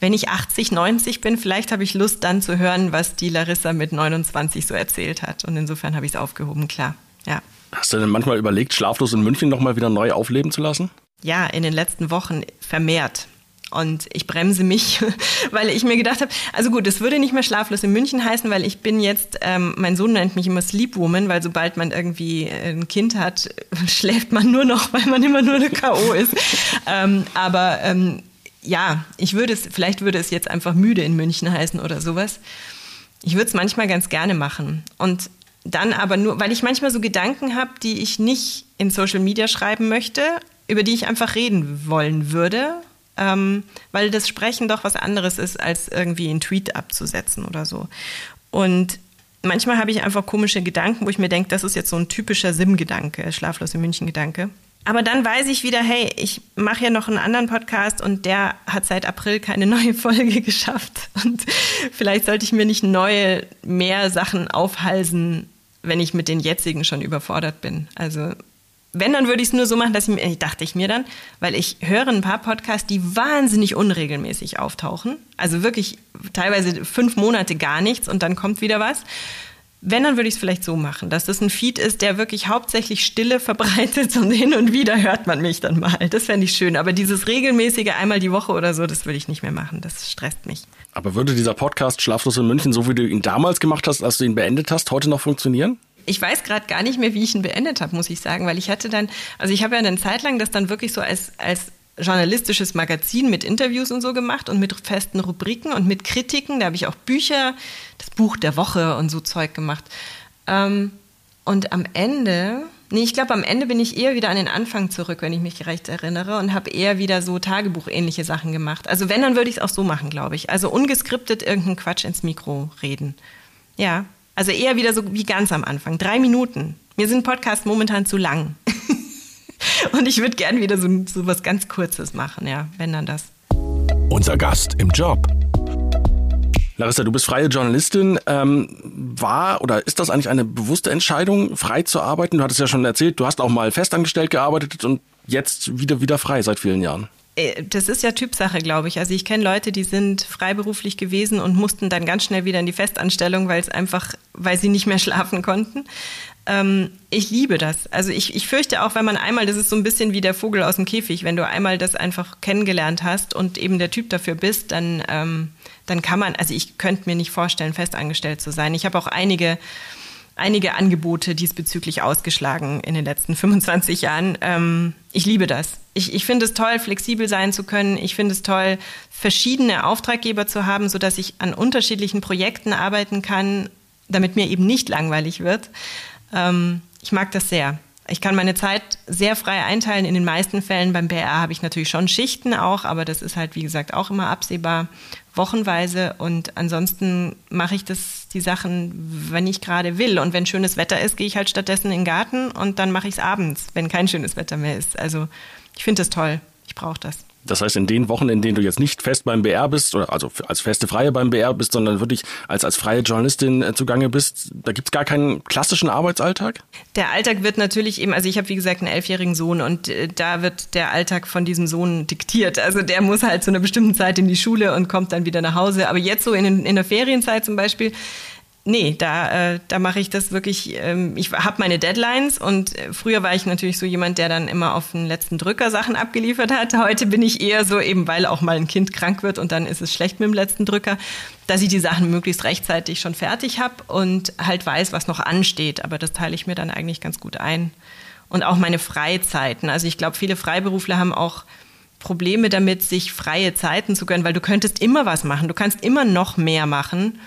wenn ich 80, 90 bin, vielleicht habe ich Lust dann zu hören, was die Larissa mit 29 so erzählt hat. Und insofern habe ich es aufgehoben, klar. Ja. Hast du denn manchmal überlegt, schlaflos in München nochmal wieder neu aufleben zu lassen? Ja, in den letzten Wochen vermehrt. Und ich bremse mich, weil ich mir gedacht habe, also gut, es würde nicht mehr schlaflos in München heißen, weil ich bin jetzt, ähm, mein Sohn nennt mich immer Sleepwoman, weil sobald man irgendwie ein Kind hat, schläft man nur noch, weil man immer nur eine K.O. ist. ähm, aber ähm, ja, ich würde es, vielleicht würde es jetzt einfach müde in München heißen oder sowas. Ich würde es manchmal ganz gerne machen. Und dann aber nur, weil ich manchmal so Gedanken habe, die ich nicht in Social Media schreiben möchte, über die ich einfach reden wollen würde, ähm, weil das Sprechen doch was anderes ist, als irgendwie einen Tweet abzusetzen oder so. Und manchmal habe ich einfach komische Gedanken, wo ich mir denke, das ist jetzt so ein typischer Sim-Gedanke, schlaflose München-Gedanke. Aber dann weiß ich wieder, hey, ich mache ja noch einen anderen Podcast und der hat seit April keine neue Folge geschafft. Und vielleicht sollte ich mir nicht neue, mehr Sachen aufhalsen, wenn ich mit den jetzigen schon überfordert bin. Also wenn, dann würde ich es nur so machen, dass ich mir, dachte ich mir dann, weil ich höre ein paar Podcasts, die wahnsinnig unregelmäßig auftauchen. Also wirklich teilweise fünf Monate gar nichts und dann kommt wieder was. Wenn, dann würde ich es vielleicht so machen, dass das ein Feed ist, der wirklich hauptsächlich Stille verbreitet und hin und wieder hört man mich dann mal. Das fände ich schön. Aber dieses regelmäßige einmal die Woche oder so, das würde ich nicht mehr machen. Das stresst mich. Aber würde dieser Podcast Schlaflos in München, so wie du ihn damals gemacht hast, als du ihn beendet hast, heute noch funktionieren? ich weiß gerade gar nicht mehr, wie ich ihn beendet habe, muss ich sagen, weil ich hatte dann, also ich habe ja eine Zeit lang das dann wirklich so als, als journalistisches Magazin mit Interviews und so gemacht und mit festen Rubriken und mit Kritiken. Da habe ich auch Bücher, das Buch der Woche und so Zeug gemacht. Ähm, und am Ende, nee, ich glaube, am Ende bin ich eher wieder an den Anfang zurück, wenn ich mich recht erinnere, und habe eher wieder so Tagebuchähnliche Sachen gemacht. Also wenn, dann würde ich es auch so machen, glaube ich. Also ungeskriptet irgendeinen Quatsch ins Mikro reden. Ja, also eher wieder so wie ganz am Anfang. Drei Minuten. Mir sind Podcasts momentan zu lang. Und ich würde gern wieder so, so was ganz Kurzes machen, ja, wenn dann das. Unser Gast im Job. Larissa, du bist freie Journalistin. Ähm, war oder ist das eigentlich eine bewusste Entscheidung, frei zu arbeiten? Du hattest ja schon erzählt, du hast auch mal festangestellt gearbeitet und jetzt wieder wieder frei seit vielen Jahren. Äh, das ist ja Typsache, glaube ich. Also ich kenne Leute, die sind freiberuflich gewesen und mussten dann ganz schnell wieder in die Festanstellung, weil es einfach, weil sie nicht mehr schlafen konnten. Ähm, ich liebe das. Also ich, ich fürchte auch, wenn man einmal, das ist so ein bisschen wie der Vogel aus dem Käfig, wenn du einmal das einfach kennengelernt hast und eben der Typ dafür bist, dann, ähm, dann kann man, also ich könnte mir nicht vorstellen, festangestellt zu sein. Ich habe auch einige einige Angebote diesbezüglich ausgeschlagen in den letzten 25 Jahren. Ähm, ich liebe das. Ich, ich finde es toll, flexibel sein zu können. Ich finde es toll, verschiedene Auftraggeber zu haben, sodass ich an unterschiedlichen Projekten arbeiten kann, damit mir eben nicht langweilig wird. Ähm, ich mag das sehr. Ich kann meine Zeit sehr frei einteilen. In den meisten Fällen beim BR habe ich natürlich schon Schichten auch, aber das ist halt, wie gesagt, auch immer absehbar wochenweise und ansonsten mache ich das die Sachen, wenn ich gerade will und wenn schönes Wetter ist, gehe ich halt stattdessen in den Garten und dann mache ich es abends, wenn kein schönes Wetter mehr ist. Also ich finde das toll. Ich brauche das. Das heißt, in den Wochen, in denen du jetzt nicht fest beim BR bist, oder also als feste Freie beim BR bist, sondern wirklich als, als freie Journalistin äh, zugange bist, da gibt es gar keinen klassischen Arbeitsalltag? Der Alltag wird natürlich eben, also ich habe wie gesagt einen elfjährigen Sohn und äh, da wird der Alltag von diesem Sohn diktiert. Also der muss halt zu einer bestimmten Zeit in die Schule und kommt dann wieder nach Hause. Aber jetzt so in, in der Ferienzeit zum Beispiel, nee, da, äh, da mache ich das wirklich, ähm, ich habe meine Deadlines und äh, früher war ich natürlich so jemand, der dann immer auf den letzten Drücker Sachen abgeliefert hat. Heute bin ich eher so, eben weil auch mal ein Kind krank wird und dann ist es schlecht mit dem letzten Drücker, dass ich die Sachen möglichst rechtzeitig schon fertig habe und halt weiß, was noch ansteht. Aber das teile ich mir dann eigentlich ganz gut ein. Und auch meine Freizeiten. Also ich glaube, viele Freiberufler haben auch Probleme damit, sich freie Zeiten zu gönnen, weil du könntest immer was machen. Du kannst immer noch mehr machen.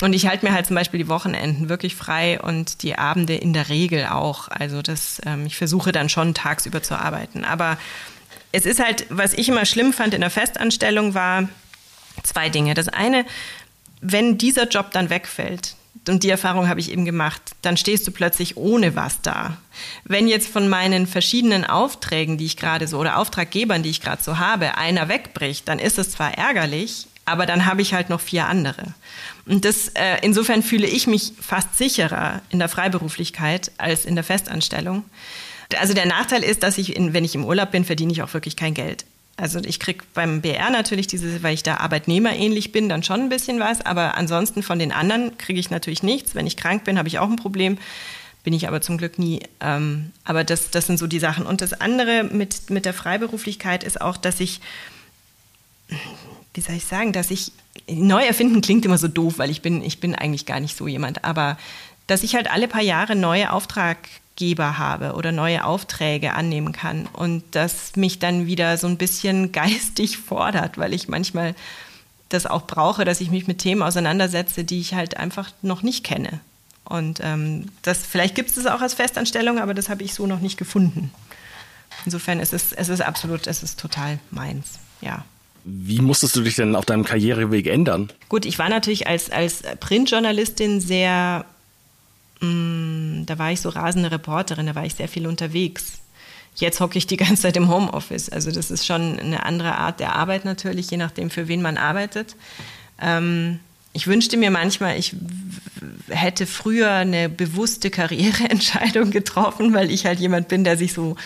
Und ich halte mir halt zum Beispiel die Wochenenden wirklich frei und die Abende in der Regel auch. Also das, ähm, ich versuche dann schon tagsüber zu arbeiten. Aber es ist halt, was ich immer schlimm fand in der Festanstellung, war zwei Dinge. Das eine, wenn dieser Job dann wegfällt, und die Erfahrung habe ich eben gemacht, dann stehst du plötzlich ohne was da. Wenn jetzt von meinen verschiedenen Aufträgen, die ich gerade so, oder Auftraggebern, die ich gerade so habe, einer wegbricht, dann ist es zwar ärgerlich, aber dann habe ich halt noch vier andere. Und das, äh, insofern fühle ich mich fast sicherer in der Freiberuflichkeit als in der Festanstellung. Also der Nachteil ist, dass ich, in, wenn ich im Urlaub bin, verdiene ich auch wirklich kein Geld. Also ich kriege beim BR natürlich diese, weil ich da arbeitnehmerähnlich bin, dann schon ein bisschen was, aber ansonsten von den anderen kriege ich natürlich nichts. Wenn ich krank bin, habe ich auch ein Problem. Bin ich aber zum Glück nie. Ähm, aber das, das sind so die Sachen. Und das andere mit, mit der Freiberuflichkeit ist auch, dass ich wie soll ich sagen, dass ich neu erfinden klingt immer so doof, weil ich bin, ich bin eigentlich gar nicht so jemand, aber dass ich halt alle paar Jahre neue Auftraggeber habe oder neue Aufträge annehmen kann und das mich dann wieder so ein bisschen geistig fordert, weil ich manchmal das auch brauche, dass ich mich mit Themen auseinandersetze, die ich halt einfach noch nicht kenne. Und ähm, das, vielleicht gibt es es auch als Festanstellung, aber das habe ich so noch nicht gefunden. Insofern ist es, es ist absolut, es ist total meins, ja. Wie musstest du dich denn auf deinem Karriereweg ändern? Gut, ich war natürlich als, als Printjournalistin sehr, mh, mm, da war ich so rasende Reporterin, da war ich sehr viel unterwegs. Jetzt hocke ich die ganze Zeit im Homeoffice. Also das ist schon eine andere Art der Arbeit natürlich, je nachdem, für wen man arbeitet. Ähm, ich wünschte mir manchmal, ich hätte früher eine bewusste Karriereentscheidung getroffen, weil ich halt jemand bin, der sich so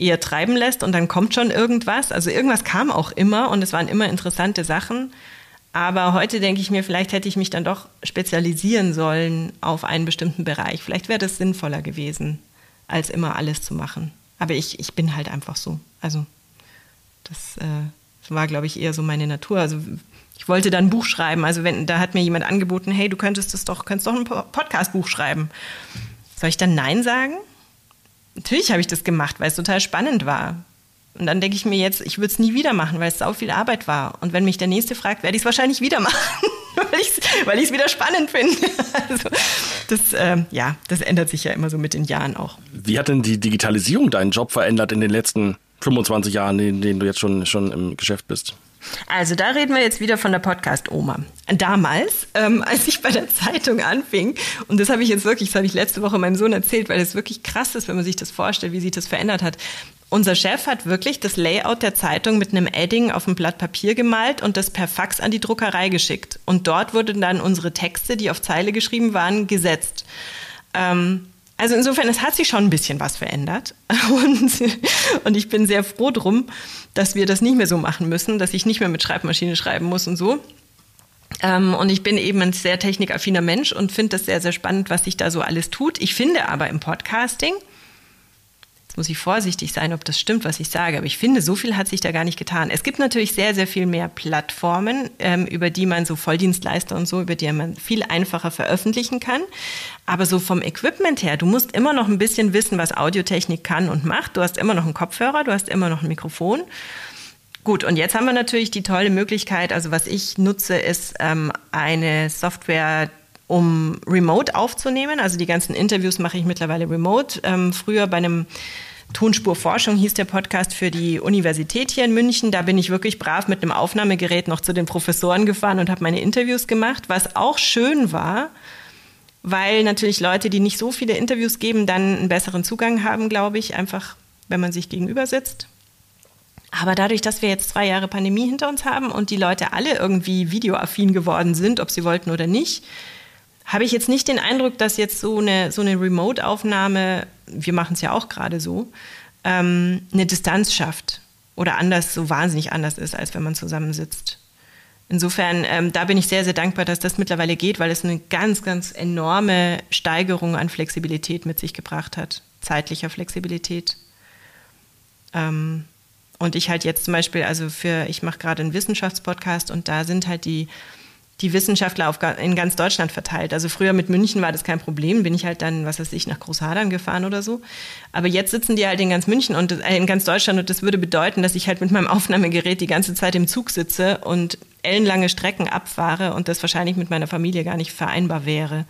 eher treiben lässt und dann kommt schon irgendwas. Also irgendwas kam auch immer und es waren immer interessante Sachen. Aber heute denke ich mir, vielleicht hätte ich mich dann doch spezialisieren sollen auf einen bestimmten Bereich. Vielleicht wäre das sinnvoller gewesen, als immer alles zu machen. Aber ich, ich bin halt einfach so. Also das, äh, war, glaube ich, eher so meine Natur. Also ich wollte dann ein Buch schreiben. Also wenn da hat mir jemand angeboten, hey, du könntest das doch, könntest doch ein Podcast-Buch schreiben. Soll ich dann Nein sagen? Natürlich habe ich das gemacht, weil es total spannend war. Und dann denke ich mir jetzt, ich würde es nie wieder machen, weil es sau viel Arbeit war. Und wenn mich der Nächste fragt, werde ich es wahrscheinlich wieder machen, weil ich es wieder spannend finde. Also das, äh, ja, das ändert sich ja immer so mit den Jahren auch. Wie hat denn die Digitalisierung deinen Job verändert in den letzten 25 Jahren, in denen du jetzt schon, schon im Geschäft bist? Also da reden wir jetzt wieder von der Podcast-Oma. Damals, ähm, als ich bei der Zeitung anfing, und das habe ich jetzt wirklich, das habe ich letzte Woche meinem Sohn erzählt, weil es wirklich krass ist, wenn man sich das vorstellt, wie sich das verändert hat. Unser Chef hat wirklich das Layout der Zeitung mit einem Edding auf ein Blatt Papier gemalt und das per Fax an die Druckerei geschickt. Und dort wurden dann unsere Texte, die auf Zeile geschrieben waren, gesetzt. Ähm, Also insofern, es hat sich schon ein bisschen was verändert. Und, und ich bin sehr froh drum, dass wir das nicht mehr so machen müssen, dass ich nicht mehr mit Schreibmaschine schreiben muss und so. Ähm, und ich bin eben ein sehr technikaffiner Mensch und finde das sehr, sehr spannend, was sich da so alles tut. Ich finde aber im Podcasting, muss ich vorsichtig sein, ob das stimmt, was ich sage, aber ich finde, so viel hat sich da gar nicht getan. Es gibt natürlich sehr, sehr viel mehr Plattformen, ähm, über die man so Volldienstleister und so, über die man viel einfacher veröffentlichen kann. Aber so vom Equipment her, du musst immer noch ein bisschen wissen, was Audiotechnik kann und macht. Du hast immer noch einen Kopfhörer, du hast immer noch ein Mikrofon. Gut, und jetzt haben wir natürlich die tolle Möglichkeit, also was ich nutze, ist ähm, eine Software, um remote aufzunehmen. Also die ganzen Interviews mache ich mittlerweile remote. Ähm, früher bei einem Tonspurforschung hieß der Podcast für die Universität hier in München. Da bin ich wirklich brav mit einem Aufnahmegerät noch zu den Professoren gefahren und habe meine Interviews gemacht, was auch schön war, weil natürlich Leute, die nicht so viele Interviews geben, dann einen besseren Zugang haben, glaube ich, einfach wenn man sich gegenüber sitzt. Aber dadurch, dass wir jetzt zwei Jahre Pandemie hinter uns haben und die Leute alle irgendwie videoaffin geworden sind, ob sie wollten oder nicht, habe ich jetzt nicht den Eindruck, dass jetzt so eine, so eine Remote-Aufnahme, wir machen es ja auch gerade so, ähm, eine Distanz schafft oder anders, so wahnsinnig anders ist, als wenn man zusammensitzt. Insofern, ähm, da bin ich sehr, sehr dankbar, dass das mittlerweile geht, weil es eine ganz, ganz enorme Steigerung an Flexibilität mit sich gebracht hat, zeitlicher Flexibilität. Ähm, und ich halt jetzt zum Beispiel, also für, ich mache gerade einen Wissenschaftspodcast und da sind halt die die Wissenschaftler in ganz Deutschland verteilt. Also früher mit München war das kein Problem, bin ich halt dann, was weiß ich, nach Großhadern gefahren oder so. Aber jetzt sitzen die halt in ganz München und äh, in ganz Deutschland und das würde bedeuten, dass ich halt mit meinem Aufnahmegerät die ganze Zeit im Zug sitze und ellenlange Strecken abfahre und das wahrscheinlich mit meiner Familie gar nicht vereinbar wäre.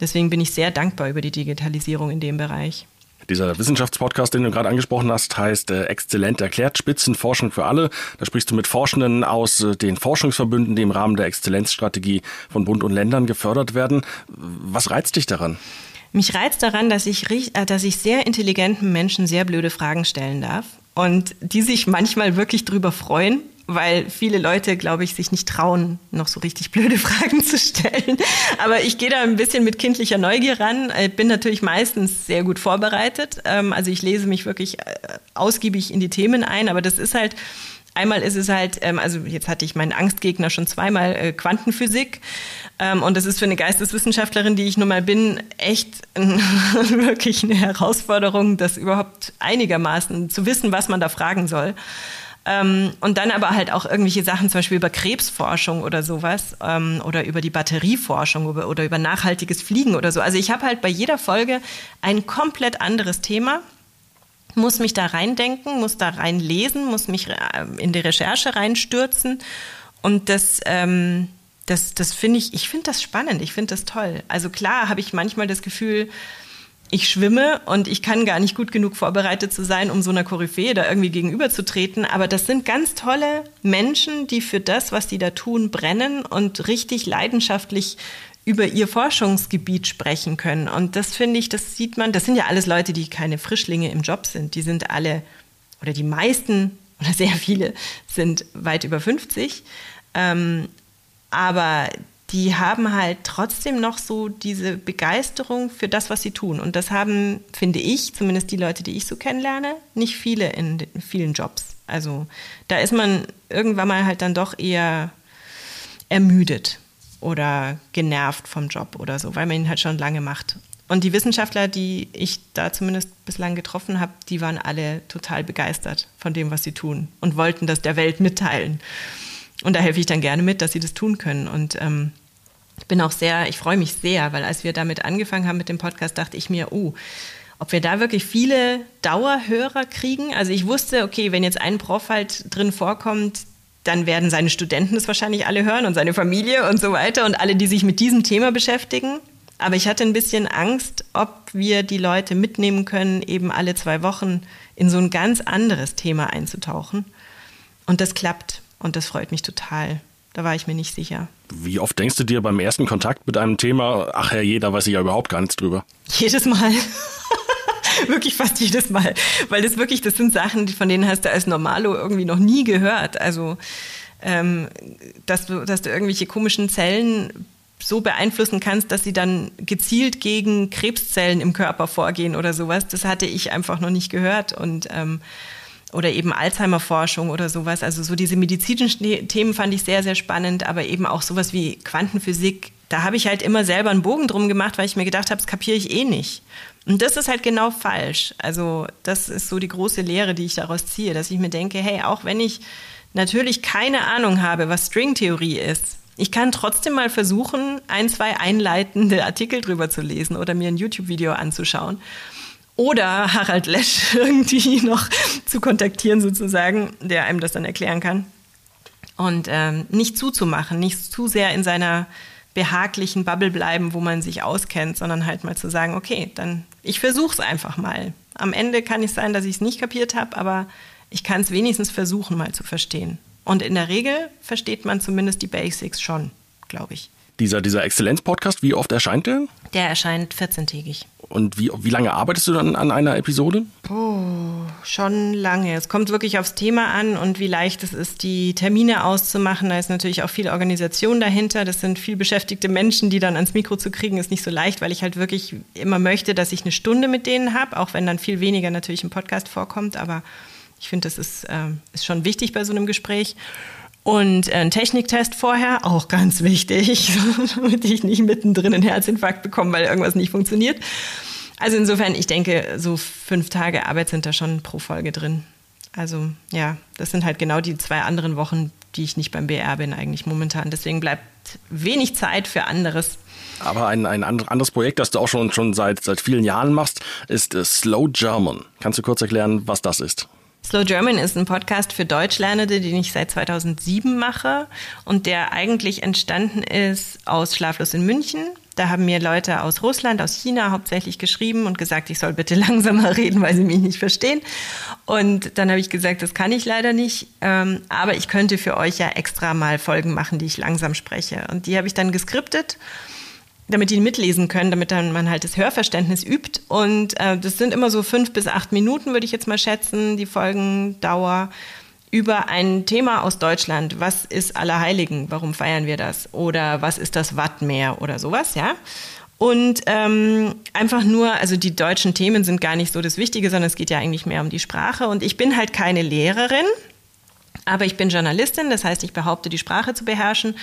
Deswegen bin ich sehr dankbar über die Digitalisierung in dem Bereich. Dieser Wissenschaftspodcast, den du gerade angesprochen hast, heißt äh, Exzellent erklärt, Spitzenforschung für alle. Da sprichst du mit Forschenden aus äh, den Forschungsverbünden, die im Rahmen der Exzellenzstrategie von Bund und Ländern gefördert werden. Was reizt dich daran? Mich reizt daran, dass ich, äh, dass ich sehr intelligenten Menschen sehr blöde Fragen stellen darf und die sich manchmal wirklich drüber freuen weil viele Leute, glaube ich, sich nicht trauen, noch so richtig blöde Fragen zu stellen. Aber ich gehe da ein bisschen mit kindlicher Neugier ran. Bin natürlich meistens sehr gut vorbereitet. Ähm, also ich lese mich wirklich äh, ausgiebig in die Themen ein, aber das ist halt Einmal ist es halt, ähm, also jetzt hatte ich meinen Angstgegner schon zweimal äh, Quantenphysik. Ähm, und das ist für eine Geisteswissenschaftlerin, die ich nun mal bin, echt wirklich eine Herausforderung, das überhaupt einigermaßen zu wissen, was man da fragen soll. Ähm, und dann aber halt auch irgendwelche Sachen, zum Beispiel über Krebsforschung oder sowas ähm, oder über die Batterieforschung oder, oder über nachhaltiges Fliegen oder so. Also ich habe halt bei jeder Folge ein komplett anderes Thema muss mich da reindenken, muss da reinlesen, muss mich äh, in die Recherche reinstürzen. Und das, ähm, das, das finde ich, ich finde das spannend, ich finde das toll. Also klar habe ich manchmal das Gefühl, ich schwimme und ich kann gar nicht gut genug vorbereitet zu sein, um so einer Koryphäe da irgendwie gegenüberzutreten. Aber das sind ganz tolle Menschen, die für das, was sie da tun, brennen und richtig leidenschaftlich über ihr Forschungsgebiet sprechen können. Und das finde ich, das sieht man, das sind ja alles Leute, die keine Frischlinge im Job sind. Die sind alle, oder die meisten, oder sehr viele, sind weit über 50. Ähm, aber die haben halt trotzdem noch so diese Begeisterung für das, was sie tun. Und das haben, finde ich, zumindest die Leute, die ich so kennenlerne, nicht viele in, vielen Jobs. Also da ist man irgendwann mal halt dann doch eher ermüdet oder genervt vom Job oder so, weil man ihn halt schon lange macht. Und die Wissenschaftler, die ich da zumindest bislang getroffen habe, die waren alle total begeistert von dem, was sie tun und wollten das der Welt mitteilen. Und da helfe ich dann gerne mit, dass sie das tun können. Und ähm, ich bin auch sehr, ich freue mich sehr, weil als wir damit angefangen haben mit dem Podcast, dachte ich mir, oh, ob wir da wirklich viele Dauerhörer kriegen. Also ich wusste, okay, wenn jetzt ein Prof halt drin vorkommt, dann werden seine Studenten das wahrscheinlich alle hören und seine Familie und so weiter und alle, die sich mit diesem Thema beschäftigen. Aber ich hatte ein bisschen Angst, ob wir die Leute mitnehmen können, eben alle zwei Wochen in so ein ganz anderes Thema einzutauchen. Und das klappt. Und das freut mich total. Da war ich mir nicht sicher. Wie oft denkst du dir beim ersten Kontakt mit einem Thema, ach Herr da weiß ich ja überhaupt gar nichts drüber? Jedes Mal. wirklich fast jedes Mal. Weil das wirklich, das sind Sachen, von denen hast du als Normalo irgendwie noch nie gehört. Also, ähm, dass, du, dass du irgendwelche komischen Zellen so beeinflussen kannst, dass sie dann gezielt gegen Krebszellen im Körper vorgehen oder sowas. Das hatte ich einfach noch nicht gehört und ähm, oder eben Alzheimer-Forschung oder sowas. Also so diese medizinischen Themen fand ich sehr, sehr spannend, aber eben auch sowas wie Quantenphysik. Da habe ich halt immer selber einen Bogen drum gemacht, weil ich mir gedacht habe, das kapiere ich eh nicht. Und das ist halt genau falsch. Also das ist so die große Lehre, die ich daraus ziehe, dass ich mir denke, hey, auch wenn ich natürlich keine Ahnung habe, was Stringtheorie ist, ich kann trotzdem mal versuchen, ein, zwei einleitende Artikel drüber zu lesen oder mir ein YouTube-Video anzuschauen. Oder Harald Lesch irgendwie noch zu kontaktieren sozusagen, der einem das dann erklären kann. Und ähm, nicht zuzumachen, nicht zu sehr in seiner behaglichen Bubble bleiben, wo man sich auskennt, sondern halt mal zu sagen, okay, dann ich versuche es einfach mal. Am Ende kann es sein, dass ich es nicht kapiert habe, aber ich kann es wenigstens versuchen mal zu verstehen. Und in der Regel versteht man zumindest die Basics schon, glaube ich. Dieser, dieser Exzellenz-Podcast, wie oft erscheint der? Der erscheint 14-tägig. Und wie, wie lange arbeitest du dann an einer Episode? Oh, schon lange. Es kommt wirklich aufs Thema an und wie leicht es ist, die Termine auszumachen. Da ist natürlich auch viel Organisation dahinter. Das sind viel beschäftigte Menschen, die dann ans Mikro zu kriegen, ist nicht so leicht, weil ich halt wirklich immer möchte, dass ich eine Stunde mit denen habe, auch wenn dann viel weniger natürlich im Podcast vorkommt. Aber ich finde, das ist, äh, ist schon wichtig bei so einem Gespräch. Und ein Techniktest vorher, auch ganz wichtig, damit ich nicht mittendrin einen Herzinfarkt bekomme, weil irgendwas nicht funktioniert. Also insofern, ich denke, so fünf Tage Arbeit sind da schon pro Folge drin. Also ja, das sind halt genau die zwei anderen Wochen, die ich nicht beim BR bin eigentlich momentan. Deswegen bleibt wenig Zeit für anderes. Aber ein, ein anderes Projekt, das du auch schon, schon seit, seit vielen Jahren machst, ist Slow German. Kannst du kurz erklären, was das ist? Slow German ist ein Podcast für Deutschlernende, den ich seit 2007 mache und der eigentlich entstanden ist aus Schlaflos in München. Da haben mir Leute aus Russland, aus China hauptsächlich geschrieben und gesagt, ich soll bitte langsamer reden, weil sie mich nicht verstehen. Und dann habe ich gesagt, das kann ich leider nicht, ähm, aber ich könnte für euch ja extra mal Folgen machen, die ich langsam spreche. Und die habe ich dann geskriptet damit die mitlesen können, damit dann man halt das Hörverständnis übt. Und äh, das sind immer so fünf bis acht Minuten, würde ich jetzt mal schätzen, die Folgendauer über ein Thema aus Deutschland. Was ist Allerheiligen? Warum feiern wir das? Oder was ist das Wattmeer oder sowas, ja? Und ähm, einfach nur, also die deutschen Themen sind gar nicht so das Wichtige, sondern es geht ja eigentlich mehr um die Sprache. Und ich bin halt keine Lehrerin, aber ich bin Journalistin, das heißt, ich behaupte, die Sprache zu beherrschen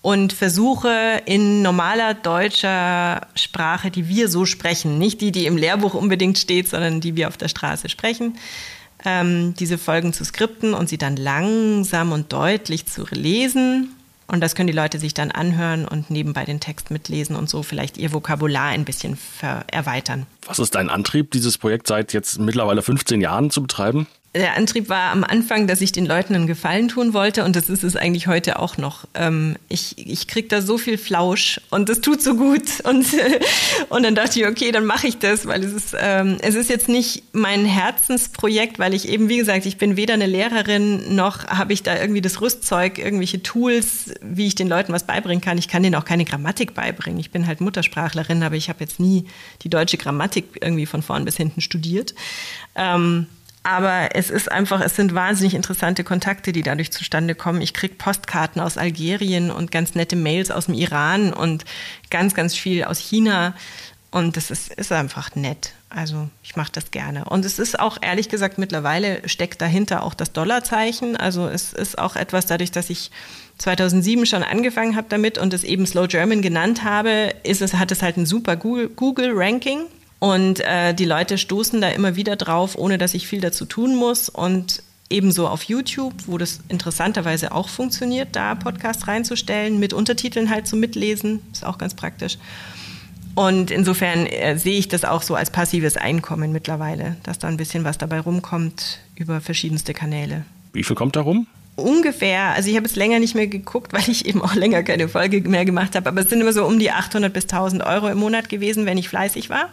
und versuche in normaler deutscher Sprache, die wir so sprechen, nicht die, die im Lehrbuch unbedingt steht, sondern die wir auf der Straße sprechen, ähm, diese Folgen zu skripten und sie dann langsam und deutlich zu lesen. Und das können die Leute sich dann anhören und nebenbei den Text mitlesen und so vielleicht ihr Vokabular ein bisschen erweitern. Was ist dein Antrieb, dieses Projekt seit jetzt mittlerweile 15 Jahren zu betreiben? Der Antrieb war am Anfang, dass ich den Leuten einen Gefallen tun wollte und das ist es eigentlich heute auch noch. Ähm, ich ich kriege da so viel Flausch und das tut so gut und, und dann dachte ich, okay, dann mache ich das, weil es ist, ähm, es ist jetzt nicht mein Herzensprojekt, weil ich eben, wie gesagt, ich bin weder eine Lehrerin noch habe ich da irgendwie das Rüstzeug, irgendwelche Tools, wie ich den Leuten was beibringen kann. Ich kann denen auch keine Grammatik beibringen. Ich bin halt Muttersprachlerin, aber ich habe jetzt nie die deutsche Grammatik irgendwie von vorn bis hinten studiert. Ähm, aber es ist einfach, es sind wahnsinnig interessante Kontakte, die dadurch zustande kommen. Ich kriege Postkarten aus Algerien und ganz nette Mails aus dem Iran und ganz, ganz viel aus China. Und das ist, ist einfach nett. Also ich mache das gerne. Und es ist auch, ehrlich gesagt, mittlerweile steckt dahinter auch das Dollarzeichen. Also es ist auch etwas, dadurch, dass ich 2007 schon angefangen habe damit und es eben Slow German genannt habe, ist es, hat es halt ein super Google-Ranking. Und äh, die Leute stoßen da immer wieder drauf, ohne dass ich viel dazu tun muss. Und ebenso auf YouTube, wo das interessanterweise auch funktioniert, da Podcasts reinzustellen, mit Untertiteln halt zum Mitlesen, ist auch ganz praktisch. Und insofern äh, sehe ich das auch so als passives Einkommen mittlerweile, dass da ein bisschen was dabei rumkommt über verschiedenste Kanäle. Wie viel kommt da rum? Ungefähr, also ich habe es länger nicht mehr geguckt, weil ich eben auch länger keine Folge mehr gemacht habe, aber es sind immer so um die 800 bis 1000 Euro im Monat gewesen, wenn ich fleißig war.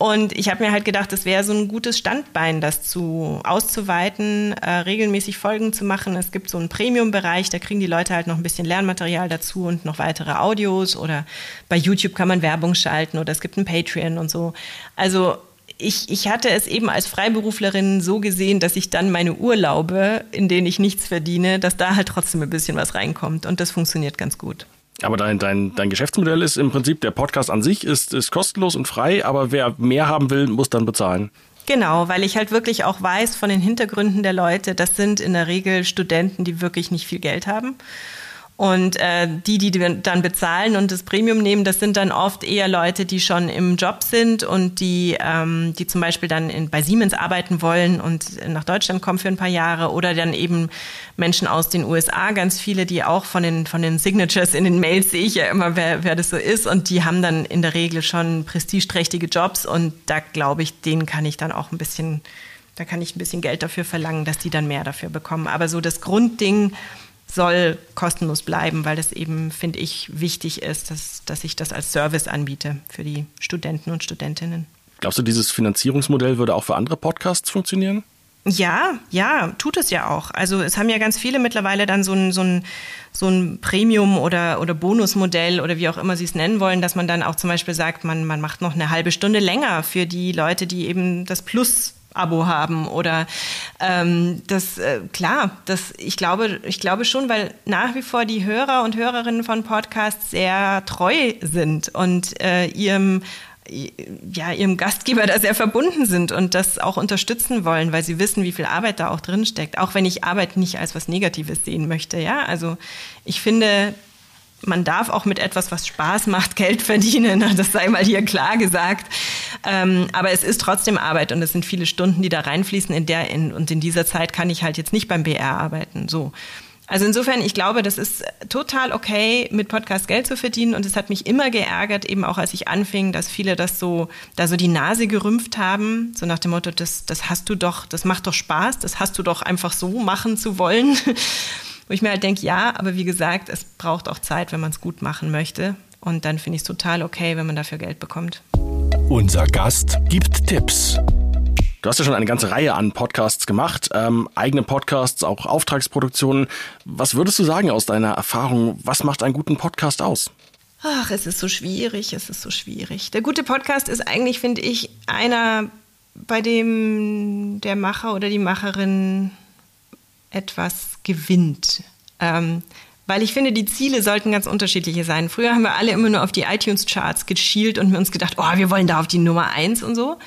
Und ich habe mir halt gedacht, das wäre so ein gutes Standbein, das zu auszuweiten, äh, regelmäßig Folgen zu machen. Es gibt so einen Premium-Bereich, da kriegen die Leute halt noch ein bisschen Lernmaterial dazu und noch weitere Audios oder bei YouTube kann man Werbung schalten oder es gibt ein Patreon und so. Also ich, ich hatte es eben als Freiberuflerin so gesehen, dass ich dann meine Urlaube, in denen ich nichts verdiene, dass da halt trotzdem ein bisschen was reinkommt und das funktioniert ganz gut. Aber dein, dein, dein Geschäftsmodell ist im Prinzip, der Podcast an sich ist, ist kostenlos und frei, aber wer mehr haben will, muss dann bezahlen. Genau, weil ich halt wirklich auch weiß von den Hintergründen der Leute, das sind in der Regel Studenten, die wirklich nicht viel Geld haben. Und äh, die, die dann bezahlen und das Premium nehmen, das sind dann oft eher Leute, die schon im Job sind und die, ähm, die zum Beispiel dann in, bei Siemens arbeiten wollen und nach Deutschland kommen für ein paar Jahre oder dann eben Menschen aus den USA, ganz viele, die auch von den, von den Signatures in den Mails sehe ich ja immer, wer, wer das so ist und die haben dann in der Regel schon prestigeträchtige Jobs und da glaube ich, denen kann ich dann auch ein bisschen, da kann ich ein bisschen Geld dafür verlangen, dass die dann mehr dafür bekommen. Aber so das Grundding, soll kostenlos bleiben, weil das eben, finde ich, wichtig ist, dass, dass ich das als Service anbiete für die Studenten und Studentinnen. Glaubst du, dieses Finanzierungsmodell würde auch für andere Podcasts funktionieren? Ja, ja, tut es ja auch. Also es haben ja ganz viele mittlerweile dann so ein, so ein, so ein Premium- oder, oder Bonusmodell oder wie auch immer sie es nennen wollen, dass man dann auch zum Beispiel sagt, man, man macht noch eine halbe Stunde länger für die Leute, die eben das Plus Abo haben oder ähm, das äh, klar, das ich glaube, ich glaube schon, weil nach wie vor die Hörer und Hörerinnen von Podcasts sehr treu sind und äh, ihrem ja, ihrem Gastgeber da sehr verbunden sind und das auch unterstützen wollen, weil sie wissen, wie viel Arbeit da auch drin steckt. Auch wenn ich Arbeit nicht als was Negatives sehen möchte, ja. Also ich finde, man darf auch mit etwas, was Spaß macht, Geld verdienen. Das sei mal hier klar gesagt. Ähm, aber es ist trotzdem Arbeit und es sind viele Stunden, die da reinfließen. In der in, und in dieser Zeit kann ich halt jetzt nicht beim BR arbeiten. So. Also insofern, ich glaube, das ist total okay, mit Podcast Geld zu verdienen. Und es hat mich immer geärgert, eben auch als ich anfing, dass viele das so, da so die Nase gerümpft haben, so nach dem Motto, das, das hast du doch, das macht doch Spaß, das hast du doch einfach so machen zu wollen. Wo ich mir halt denke, ja, aber wie gesagt, es braucht auch Zeit, wenn man es gut machen möchte. Und dann finde ich es total okay, wenn man dafür Geld bekommt. Unser Gast gibt Tipps. Du hast ja schon eine ganze Reihe an Podcasts gemacht, ähm, eigene Podcasts, auch Auftragsproduktionen. Was würdest du sagen aus deiner Erfahrung? Was macht einen guten Podcast aus? Ach, es ist so schwierig, es ist so schwierig. Der gute Podcast ist eigentlich, finde ich, einer, bei dem der Macher oder die Macherin etwas gewinnt. Ähm, weil ich finde, die Ziele sollten ganz unterschiedliche sein. Früher haben wir alle immer nur auf die iTunes-Charts geschielt und uns gedacht, oh, wir wollen da auf die Nummer eins und so.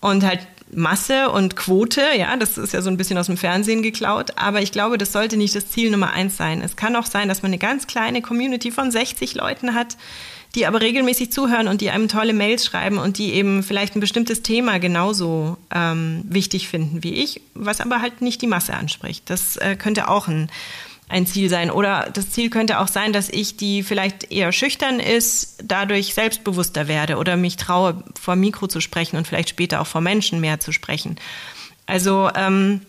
Und halt Masse und Quote, ja, das ist ja so ein bisschen aus dem Fernsehen geklaut. Aber ich glaube, das sollte nicht das Ziel Nummer eins sein. Es kann auch sein, dass man eine ganz kleine Community von 60 Leuten hat, die aber regelmäßig zuhören und die einem tolle Mails schreiben und die eben vielleicht ein bestimmtes Thema genauso ähm, wichtig finden wie ich, was aber halt nicht die Masse anspricht. Das äh, könnte auch ein, ein Ziel sein. Oder das Ziel könnte auch sein, dass ich, die vielleicht eher schüchtern ist, dadurch selbstbewusster werde oder mich traue, vor Mikro zu sprechen und vielleicht später auch vor Menschen mehr zu sprechen. Also ähm,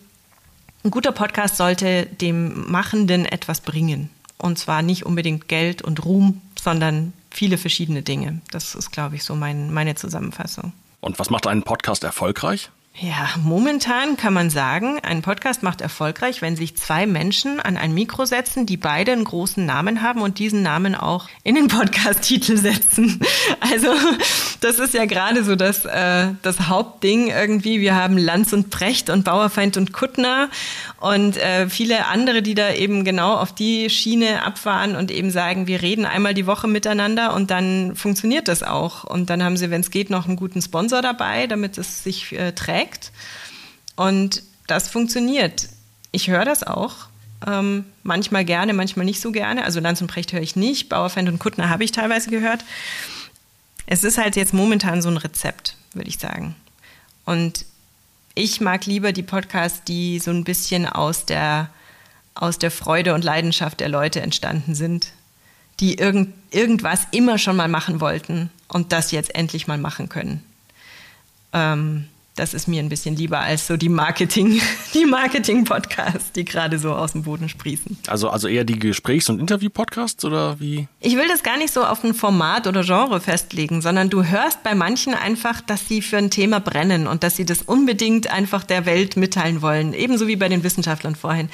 ein guter Podcast sollte dem Machenden etwas bringen. Und zwar nicht unbedingt Geld und Ruhm, sondern viele verschiedene Dinge. Das ist, glaube ich, so mein, meine Zusammenfassung. Und was macht einen Podcast erfolgreich? Ja, momentan kann man sagen, ein Podcast macht erfolgreich, wenn sich zwei Menschen an ein Mikro setzen, die beide einen großen Namen haben und diesen Namen auch in den Podcast-Titel setzen. Also das ist ja gerade so das, äh, das Hauptding irgendwie. Wir haben Lanz und Precht und Bauerfeind und Kuttner und äh, viele andere, die da eben genau auf die Schiene abfahren und eben sagen, wir reden einmal die Woche miteinander und dann funktioniert das auch. Und dann haben sie, wenn es geht, noch einen guten Sponsor dabei, damit es sich äh, trägt direkt. Und das funktioniert. Ich höre das auch. Ähm, manchmal gerne, manchmal nicht so gerne. Also Lanz und Precht höre ich nicht. Bauerfeind und Kuttner habe ich teilweise gehört. Es ist halt jetzt momentan so ein Rezept, würde ich sagen. Und ich mag lieber die Podcasts, die so ein bisschen aus der, aus der Freude und Leidenschaft der Leute entstanden sind, die irgend, irgendwas immer schon mal machen wollten und das jetzt endlich mal machen können. Ähm, das ist mir ein bisschen lieber als so die Marketing, die Marketing-Podcasts, die gerade so aus dem Boden sprießen. Also, also eher die Gesprächs- und Interview-Podcasts oder wie? Ich will das gar nicht so auf ein Format oder Genre festlegen, sondern du hörst bei manchen einfach, dass sie für ein Thema brennen und dass sie das unbedingt einfach der Welt mitteilen wollen. Ebenso wie bei den Wissenschaftlern vorhin.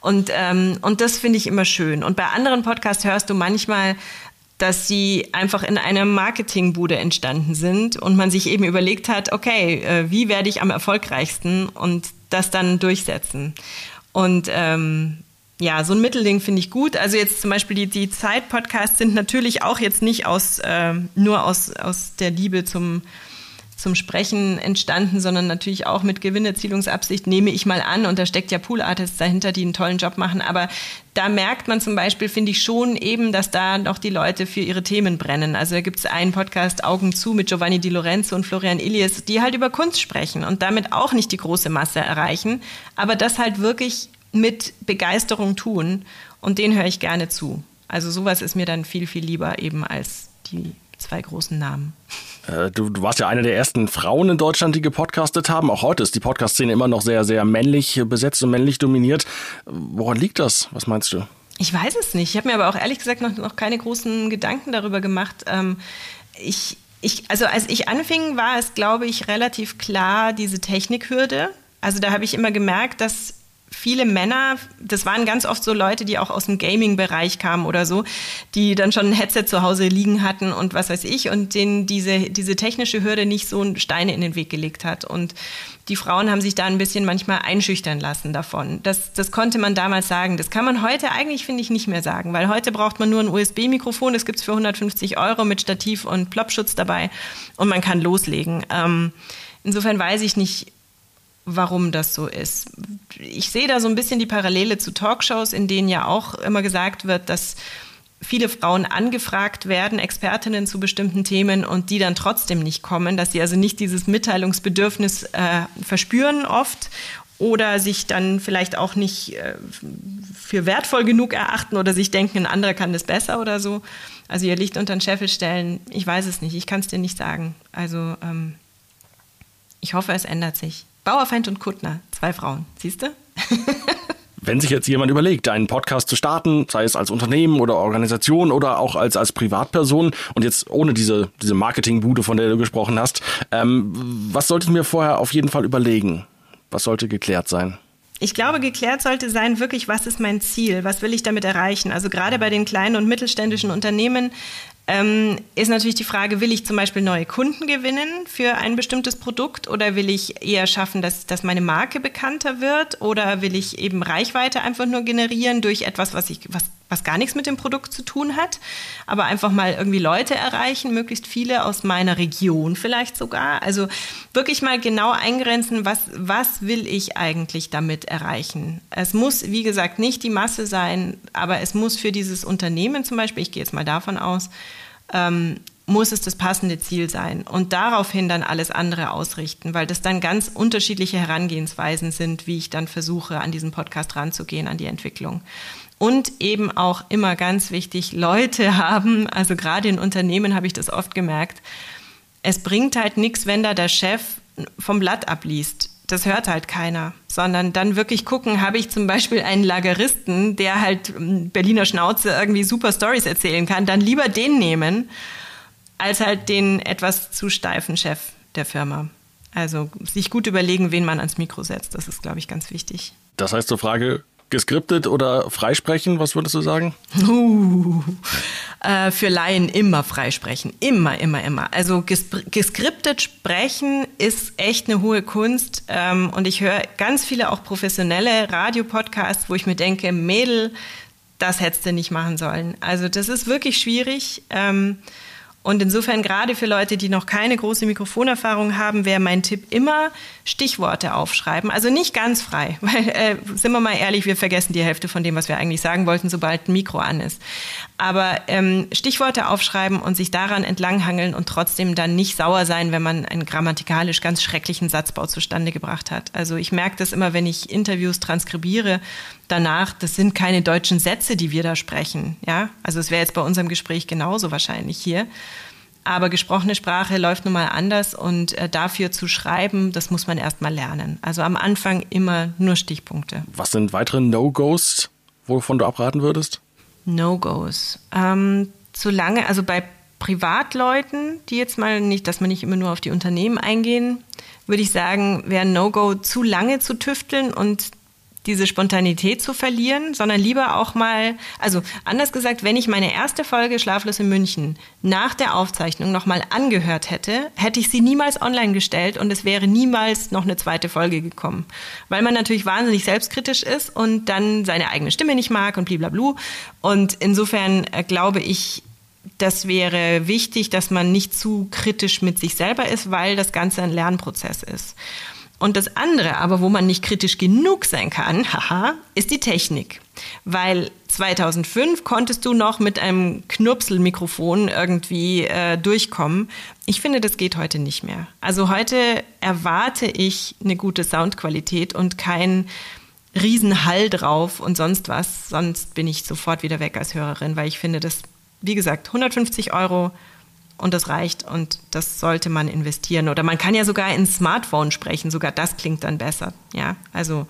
Und, ähm, und das finde ich immer schön. Und bei anderen Podcasts hörst du manchmal dass sie einfach in einer Marketingbude entstanden sind und man sich eben überlegt hat, okay, äh, wie werde ich am erfolgreichsten und das dann durchsetzen. Und ähm, ja, so ein Mittelding finde ich gut. Also jetzt zum Beispiel die, die Zeit-Podcasts sind natürlich auch jetzt nicht aus, äh, nur aus, aus der Liebe zum, zum Sprechen entstanden, sondern natürlich auch mit Gewinnerzielungsabsicht, nehme ich mal an. Und da steckt ja Pool-Artists dahinter, die einen tollen Job machen. Aber da merkt man zum Beispiel, finde ich schon eben, dass da noch die Leute für ihre Themen brennen. Also da gibt es einen Podcast Augen zu mit Giovanni Di Lorenzo und Florian Ilias, die halt über Kunst sprechen und damit auch nicht die große Masse erreichen, aber das halt wirklich mit Begeisterung tun und den höre ich gerne zu. Also sowas ist mir dann viel, viel lieber eben als die zwei großen Namen. Äh, du, du, warst ja eine der ersten Frauen in Deutschland, die gepodcastet haben. Auch heute ist die Podcast-Szene immer noch sehr, sehr männlich besetzt und männlich dominiert. Woran liegt das? Was meinst du? Ich weiß es nicht. Ich habe mir aber auch ehrlich gesagt noch, noch keine großen Gedanken darüber gemacht. Ähm, ich, ich, also als ich anfing, war es, glaube ich, relativ klar diese Technikhürde. Also da habe ich immer gemerkt, dass viele Männer, das waren ganz oft so Leute, die auch aus dem Gaming-Bereich kamen oder so, die dann schon ein Headset zu Hause liegen hatten und was weiß ich und denen diese, diese technische Hürde nicht so Steine in den Weg gelegt hat. Und die Frauen haben sich da ein bisschen manchmal einschüchtern lassen davon. Das, das konnte man damals sagen. Das kann man heute eigentlich, finde ich, nicht mehr sagen, weil heute braucht man nur ein USB-Mikrofon, das gibt es für 150 Euro mit Stativ und Plopschutz dabei und man kann loslegen. Ähm, insofern weiß ich nicht, warum das so ist. Ich sehe da so ein bisschen die Parallele zu Talkshows, in denen ja auch immer gesagt wird, dass viele Frauen angefragt werden, Expertinnen zu bestimmten Themen und die dann trotzdem nicht kommen, dass sie also nicht dieses Mitteilungsbedürfnis äh, verspüren oft oder sich dann vielleicht auch nicht äh, für wertvoll genug erachten oder sich denken, ein anderer kann das besser oder so. Also ihr Licht unter den Scheffel stellen, ich weiß es nicht, ich kann es dir nicht sagen. Also ähm, ich hoffe, es ändert sich. Bauerfeind und Kuttner, zwei Frauen, siehst du? Wenn sich jetzt jemand überlegt, einen Podcast zu starten, sei es als Unternehmen oder Organisation oder auch als, als Privatperson und jetzt ohne diese, diese Marketingbude, von der du gesprochen hast, ähm, was sollte ich mir vorher auf jeden Fall überlegen? Was sollte geklärt sein? Ich glaube, geklärt sollte sein, wirklich, was ist mein Ziel? Was will ich damit erreichen? Also gerade bei den kleinen und mittelständischen Unternehmen ähm, ist natürlich die Frage, will ich zum Beispiel neue Kunden gewinnen für ein bestimmtes Produkt oder will ich eher schaffen, dass, dass meine Marke bekannter wird oder will ich eben Reichweite einfach nur generieren durch etwas, was, ich, was, was gar nichts mit dem Produkt zu tun hat, aber einfach mal irgendwie Leute erreichen, möglichst viele aus meiner Region vielleicht sogar. Also wirklich mal genau eingrenzen, was, was will ich eigentlich damit erreichen. Es muss, wie gesagt, nicht die Masse sein, aber es muss für dieses Unternehmen zum Beispiel, ich gehe jetzt mal davon aus, ähm, muss es das passende Ziel sein und daraufhin dann alles andere ausrichten, weil das dann ganz unterschiedliche Herangehensweisen sind, wie ich dann versuche, an diesen Podcast ranzugehen, an die Entwicklung. Und eben auch immer ganz wichtig, Leute haben, also gerade in Unternehmen habe ich das oft gemerkt, es bringt halt nichts, wenn da der Chef vom Blatt abliest. Das hört halt keiner, sondern dann wirklich gucken, habe ich zum Beispiel einen Lageristen, der halt Berliner Schnauze irgendwie super Stories erzählen kann, dann lieber den nehmen, als halt den etwas zu steifen Chef der Firma. Also sich gut überlegen, wen man ans Mikro setzt. Das ist, glaube ich, ganz wichtig. Das heißt zur Frage, geskriptet oder freisprechen, was würdest du sagen? Uh, äh, für Laien immer freisprechen. Immer, immer, immer. Also ges geskriptet sprechen ist echt eine hohe Kunst. Ähm, und ich höre ganz viele auch professionelle Radiopodcasts, wo ich mir denke, Mädel, das hättest du nicht machen sollen. Also das ist wirklich schwierig. Ähm, und insofern gerade für Leute, die noch keine große Mikrofonerfahrung haben, wäre mein Tipp immer Stichworte aufschreiben. Also nicht ganz frei, weil äh, sind wir mal ehrlich, wir vergessen die Hälfte von dem, was wir eigentlich sagen wollten, sobald ein Mikro an ist. Aber ähm, Stichworte aufschreiben und sich daran entlanghangeln und trotzdem dann nicht sauer sein, wenn man einen grammatikalisch ganz schrecklichen Satzbau zustande gebracht hat. Also ich merke das immer, wenn ich Interviews transkribiere, danach, das sind keine deutschen Sätze, die wir da sprechen. Ja, also es wäre jetzt bei unserem Gespräch genauso wahrscheinlich hier. Aber gesprochene Sprache läuft nun mal anders und äh, dafür zu schreiben, das muss man erst mal lernen. Also am Anfang immer nur Stichpunkte. Was sind weitere No-Gos, wovon du abraten würdest? No-Gos. Ähm, zu lange, also bei Privatleuten, die jetzt mal nicht, dass man nicht immer nur auf die Unternehmen eingehen, würde ich sagen, wäre No-Go zu lange zu tüfteln und diese Spontanität zu verlieren, sondern lieber auch mal, also anders gesagt, wenn ich meine erste Folge Schlaflos in München nach der Aufzeichnung nochmal angehört hätte, hätte ich sie niemals online gestellt und es wäre niemals noch eine zweite Folge gekommen. Weil man natürlich wahnsinnig selbstkritisch ist und dann seine eigene Stimme nicht mag und blablabla. Und insofern äh, glaube ich, das wäre wichtig, dass man nicht zu kritisch mit sich selber ist, weil das Ganze ein Lernprozess ist. Und das andere, aber wo man nicht kritisch genug sein kann, haha, ist die Technik. Weil 2005 konntest du noch mit einem Knurpselmikrofon irgendwie äh, durchkommen. Ich finde, das geht heute nicht mehr. Also heute erwarte ich eine gute Soundqualität und kein Riesenhall drauf und sonst was. Sonst bin ich sofort wieder weg als Hörerin, weil ich finde, das, wie gesagt, 150 Euro und das reicht und das sollte man investieren. Oder man kann ja sogar ins Smartphone sprechen, sogar das klingt dann besser. Ja, also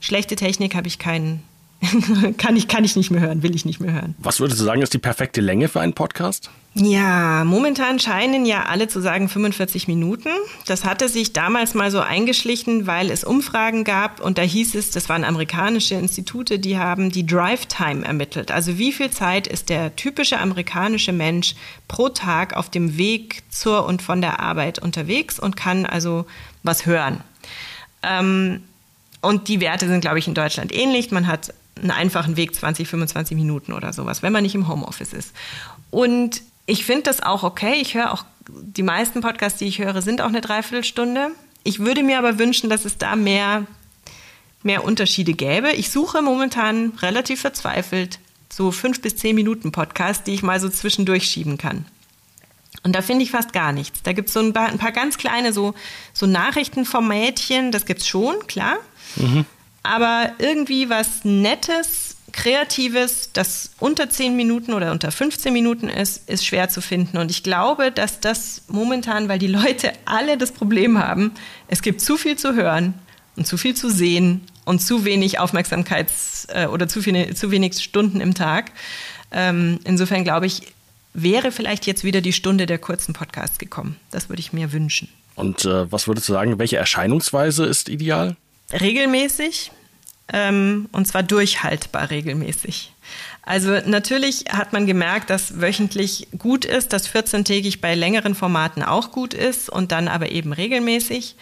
schlechte Technik habe ich keinen, kann ich, kann ich nicht mehr hören, will ich nicht mehr hören. Was würdest du sagen, ist die perfekte Länge für einen Podcast? Ja, momentan scheinen ja alle zu sagen 45 Minuten. Das hatte sich damals mal so eingeschlichen, weil es Umfragen gab und da hieß es, das waren amerikanische Institute, die haben die Drive Time ermittelt. Also wie viel Zeit ist der typische amerikanische Mensch pro Tag auf dem Weg zur und von der Arbeit unterwegs und kann also was hören. Ähm, und die Werte sind, glaube ich, in Deutschland ähnlich. Man hat einen einfachen Weg, 20, 25 Minuten oder sowas, wenn man nicht im Homeoffice ist. Und ich finde das auch okay. Ich höre auch, die meisten Podcasts, die ich höre, sind auch eine Dreiviertelstunde. Ich würde mir aber wünschen, dass es da mehr, mehr Unterschiede gäbe. Ich suche momentan relativ verzweifelt so fünf bis zehn Minuten Podcasts, die ich mal so zwischendurch schieben kann. Und da finde ich fast gar nichts. Da gibt es so ein paar, ein paar, ganz kleine so, so Nachrichtenformätchen, das gibt es schon, klar. Mhm. Aber irgendwie was Nettes, Kreatives, das unter 10 Minuten oder unter 15 Minuten ist, ist schwer zu finden. Und ich glaube, dass das momentan, weil die Leute alle das Problem haben, es gibt zu viel zu hören und zu viel zu sehen und zu wenig Aufmerksamkeits- äh, oder zu, viele, zu wenig Stunden im Tag. Ähm, insofern glaube ich, wäre vielleicht jetzt wieder die Stunde der kurzen Podcasts gekommen. Das würde ich mir wünschen. Und äh, was würdest du sagen, welche Erscheinungsweise ist ideal? Regelmäßig, ähm, und zwar durchhaltbar regelmäßig. Also natürlich hat man gemerkt, dass wöchentlich gut ist, dass 14-tägig bei längeren Formaten auch gut ist und dann aber eben regelmäßig.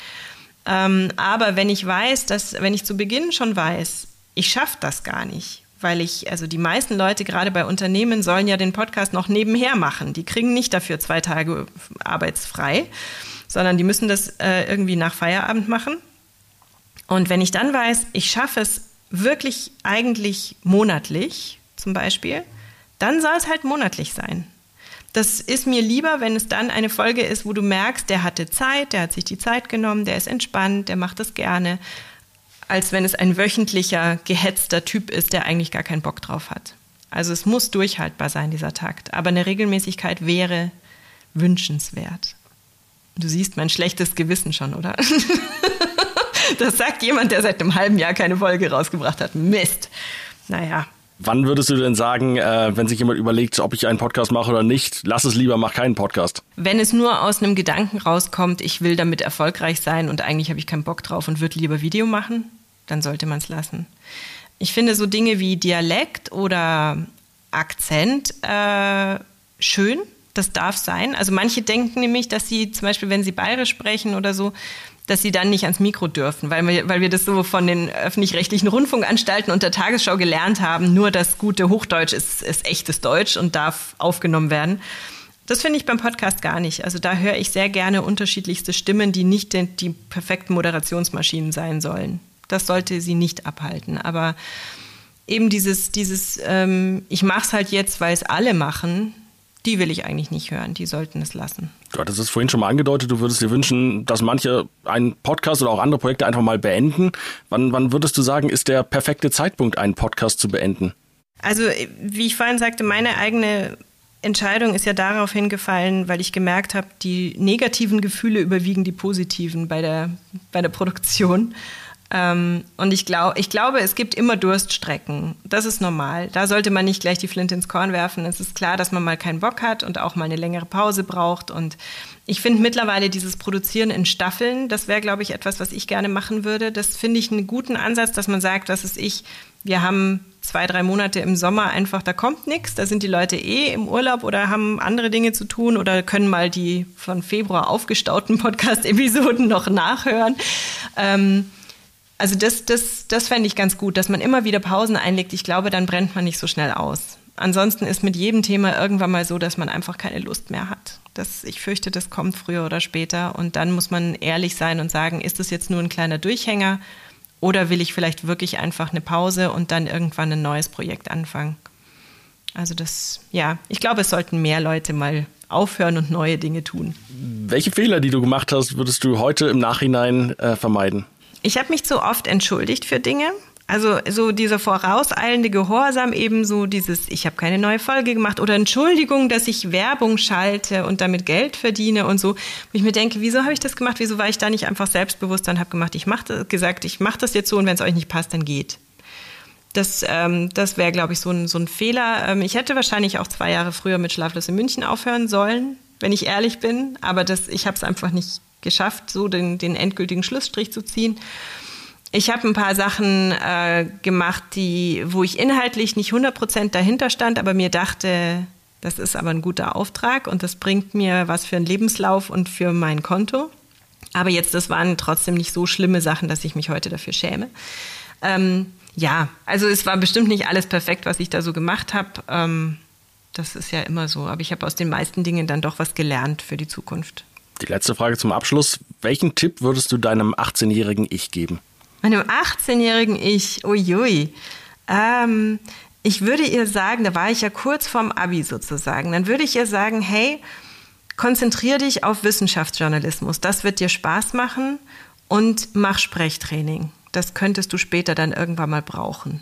Ähm, aber wenn ich weiß, dass, wenn ich zu Beginn schon weiß, ich schaffe das gar nicht, weil ich, also die meisten Leute gerade bei Unternehmen sollen ja den Podcast noch nebenher machen. Die kriegen nicht dafür zwei Tage arbeitsfrei, sondern die müssen das äh, irgendwie nach Feierabend machen. Und wenn ich dann weiß, ich schaffe es wirklich eigentlich monatlich zum Beispiel, dann soll es halt monatlich sein. Das ist mir lieber, wenn es dann eine Folge ist, wo du merkst, der hatte Zeit, der hat sich die Zeit genommen, der ist entspannt, der macht das gerne, als wenn es ein wöchentlicher, gehetzter Typ ist, der eigentlich gar keinen Bock drauf hat. Also es muss durchhaltbar sein, dieser Takt. Aber eine Regelmäßigkeit wäre wünschenswert. Du siehst mein schlechtes Gewissen schon, oder? Das sagt jemand, der seit einem halben Jahr keine Folge rausgebracht hat. Mist. Naja. Wann würdest du denn sagen, äh, wenn sich jemand überlegt, ob ich einen Podcast mache oder nicht, lass es lieber, mach keinen Podcast? Wenn es nur aus einem Gedanken rauskommt, ich will damit erfolgreich sein und eigentlich habe ich keinen Bock drauf und würde lieber Video machen, dann sollte man es lassen. Ich finde so Dinge wie Dialekt oder Akzent äh, schön. Das darf sein. Also manche denken nämlich, dass sie zum Beispiel, wenn sie bayerisch sprechen oder so, dass sie dann nicht ans Mikro dürfen, weil wir, weil wir das so von den öffentlich-rechtlichen Rundfunkanstalten und der Tagesschau gelernt haben, nur das gute Hochdeutsch ist, ist echtes Deutsch und darf aufgenommen werden. Das finde ich beim Podcast gar nicht. Also da höre ich sehr gerne unterschiedlichste Stimmen, die nicht die, die perfekten Moderationsmaschinen sein sollen. Das sollte sie nicht abhalten. Aber eben dieses, dieses ähm, ich mache es halt jetzt, weil es alle machen, die will ich eigentlich nicht hören. Die sollten es lassen. Du hattest es vorhin schon mal angedeutet, du würdest dir wünschen, dass manche einen Podcast oder auch andere Projekte einfach mal beenden. Wann, wann würdest du sagen, ist der perfekte Zeitpunkt, einen Podcast zu beenden? Also, wie ich vorhin sagte, meine eigene Entscheidung ist ja darauf hingefallen, weil ich gemerkt habe, die negativen Gefühle überwiegen die positiven bei der, bei der Produktion. Ähm, und ich, glaub, ich glaube, es gibt immer Durststrecken. Das ist normal. Da sollte man nicht gleich die Flinte ins Korn werfen. Es ist klar, dass man mal keinen Bock hat und auch mal eine längere Pause braucht. Und ich finde mittlerweile dieses Produzieren in Staffeln, das wäre, glaube ich, etwas, was ich gerne machen würde. Das finde ich einen guten Ansatz, dass man sagt, was ist ich, wir haben zwei, drei Monate im Sommer einfach, da kommt nichts, da sind die Leute eh im Urlaub oder haben andere Dinge zu tun oder können mal die von Februar aufgestauten Podcast-Episoden noch nachhören. Ähm, also das, das, das fände ich ganz gut, dass man immer wieder Pausen einlegt. Ich glaube, dann brennt man nicht so schnell aus. Ansonsten ist mit jedem Thema irgendwann mal so, dass man einfach keine Lust mehr hat. Das, ich fürchte, das kommt früher oder später. Und dann muss man ehrlich sein und sagen, ist das jetzt nur ein kleiner Durchhänger oder will ich vielleicht wirklich einfach eine Pause und dann irgendwann ein neues Projekt anfangen? Also das, ja, ich glaube, es sollten mehr Leute mal aufhören und neue Dinge tun. Welche Fehler, die du gemacht hast, würdest du heute im Nachhinein äh, vermeiden? Ich habe mich zu oft entschuldigt für Dinge. Also so dieser vorauseilende Gehorsam, eben so dieses, ich habe keine neue Folge gemacht oder Entschuldigung, dass ich Werbung schalte und damit Geld verdiene und so. Wo ich mir denke, wieso habe ich das gemacht? Wieso war ich da nicht einfach selbstbewusst und habe gemacht, ich mache gesagt, ich mache das jetzt so und wenn es euch nicht passt, dann geht. Das, ähm, das wäre, glaube ich, so ein, so ein Fehler. Ähm, ich hätte wahrscheinlich auch zwei Jahre früher mit Schlaflos in München aufhören sollen, wenn ich ehrlich bin. Aber das, ich habe es einfach nicht geschafft, so den, den endgültigen Schlussstrich zu ziehen. Ich habe ein paar Sachen äh, gemacht, die, wo ich inhaltlich nicht 100% dahinter stand, aber mir dachte, das ist aber ein guter Auftrag und das bringt mir was für einen Lebenslauf und für mein Konto. Aber jetzt, das waren trotzdem nicht so schlimme Sachen, dass ich mich heute dafür schäme. Ähm, ja, also es war bestimmt nicht alles perfekt, was ich da so gemacht habe. Ähm, das ist ja immer so. Aber ich habe aus den meisten Dingen dann doch was gelernt für die Zukunft. Die letzte Frage zum Abschluss. Welchen Tipp würdest du deinem 18-jährigen Ich geben? Meinem 18-jährigen Ich, uiui. Ähm, ich würde ihr sagen, da war ich ja kurz vorm Abi sozusagen, dann würde ich ihr sagen, hey, konzentrier dich auf Wissenschaftsjournalismus. Das wird dir Spaß machen und mach Sprechtraining. Das könntest du später dann irgendwann mal brauchen.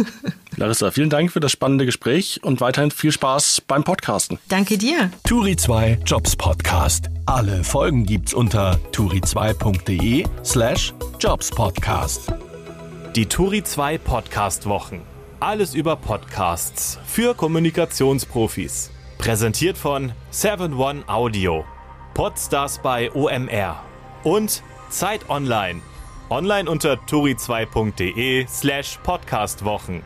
Larissa, vielen Dank für das spannende Gespräch und weiterhin viel Spaß beim Podcasten. Danke dir. Turi 2 Jobs Podcast. Alle Folgen gibt's unter turi2.de slash jobspodcast. Die Turi 2 Podcast Wochen. Alles über Podcasts für Kommunikationsprofis. Präsentiert von 7one Audio. Podstars bei OMR. Und Zeit Online. Online unter turi2.de slash podcastwochen.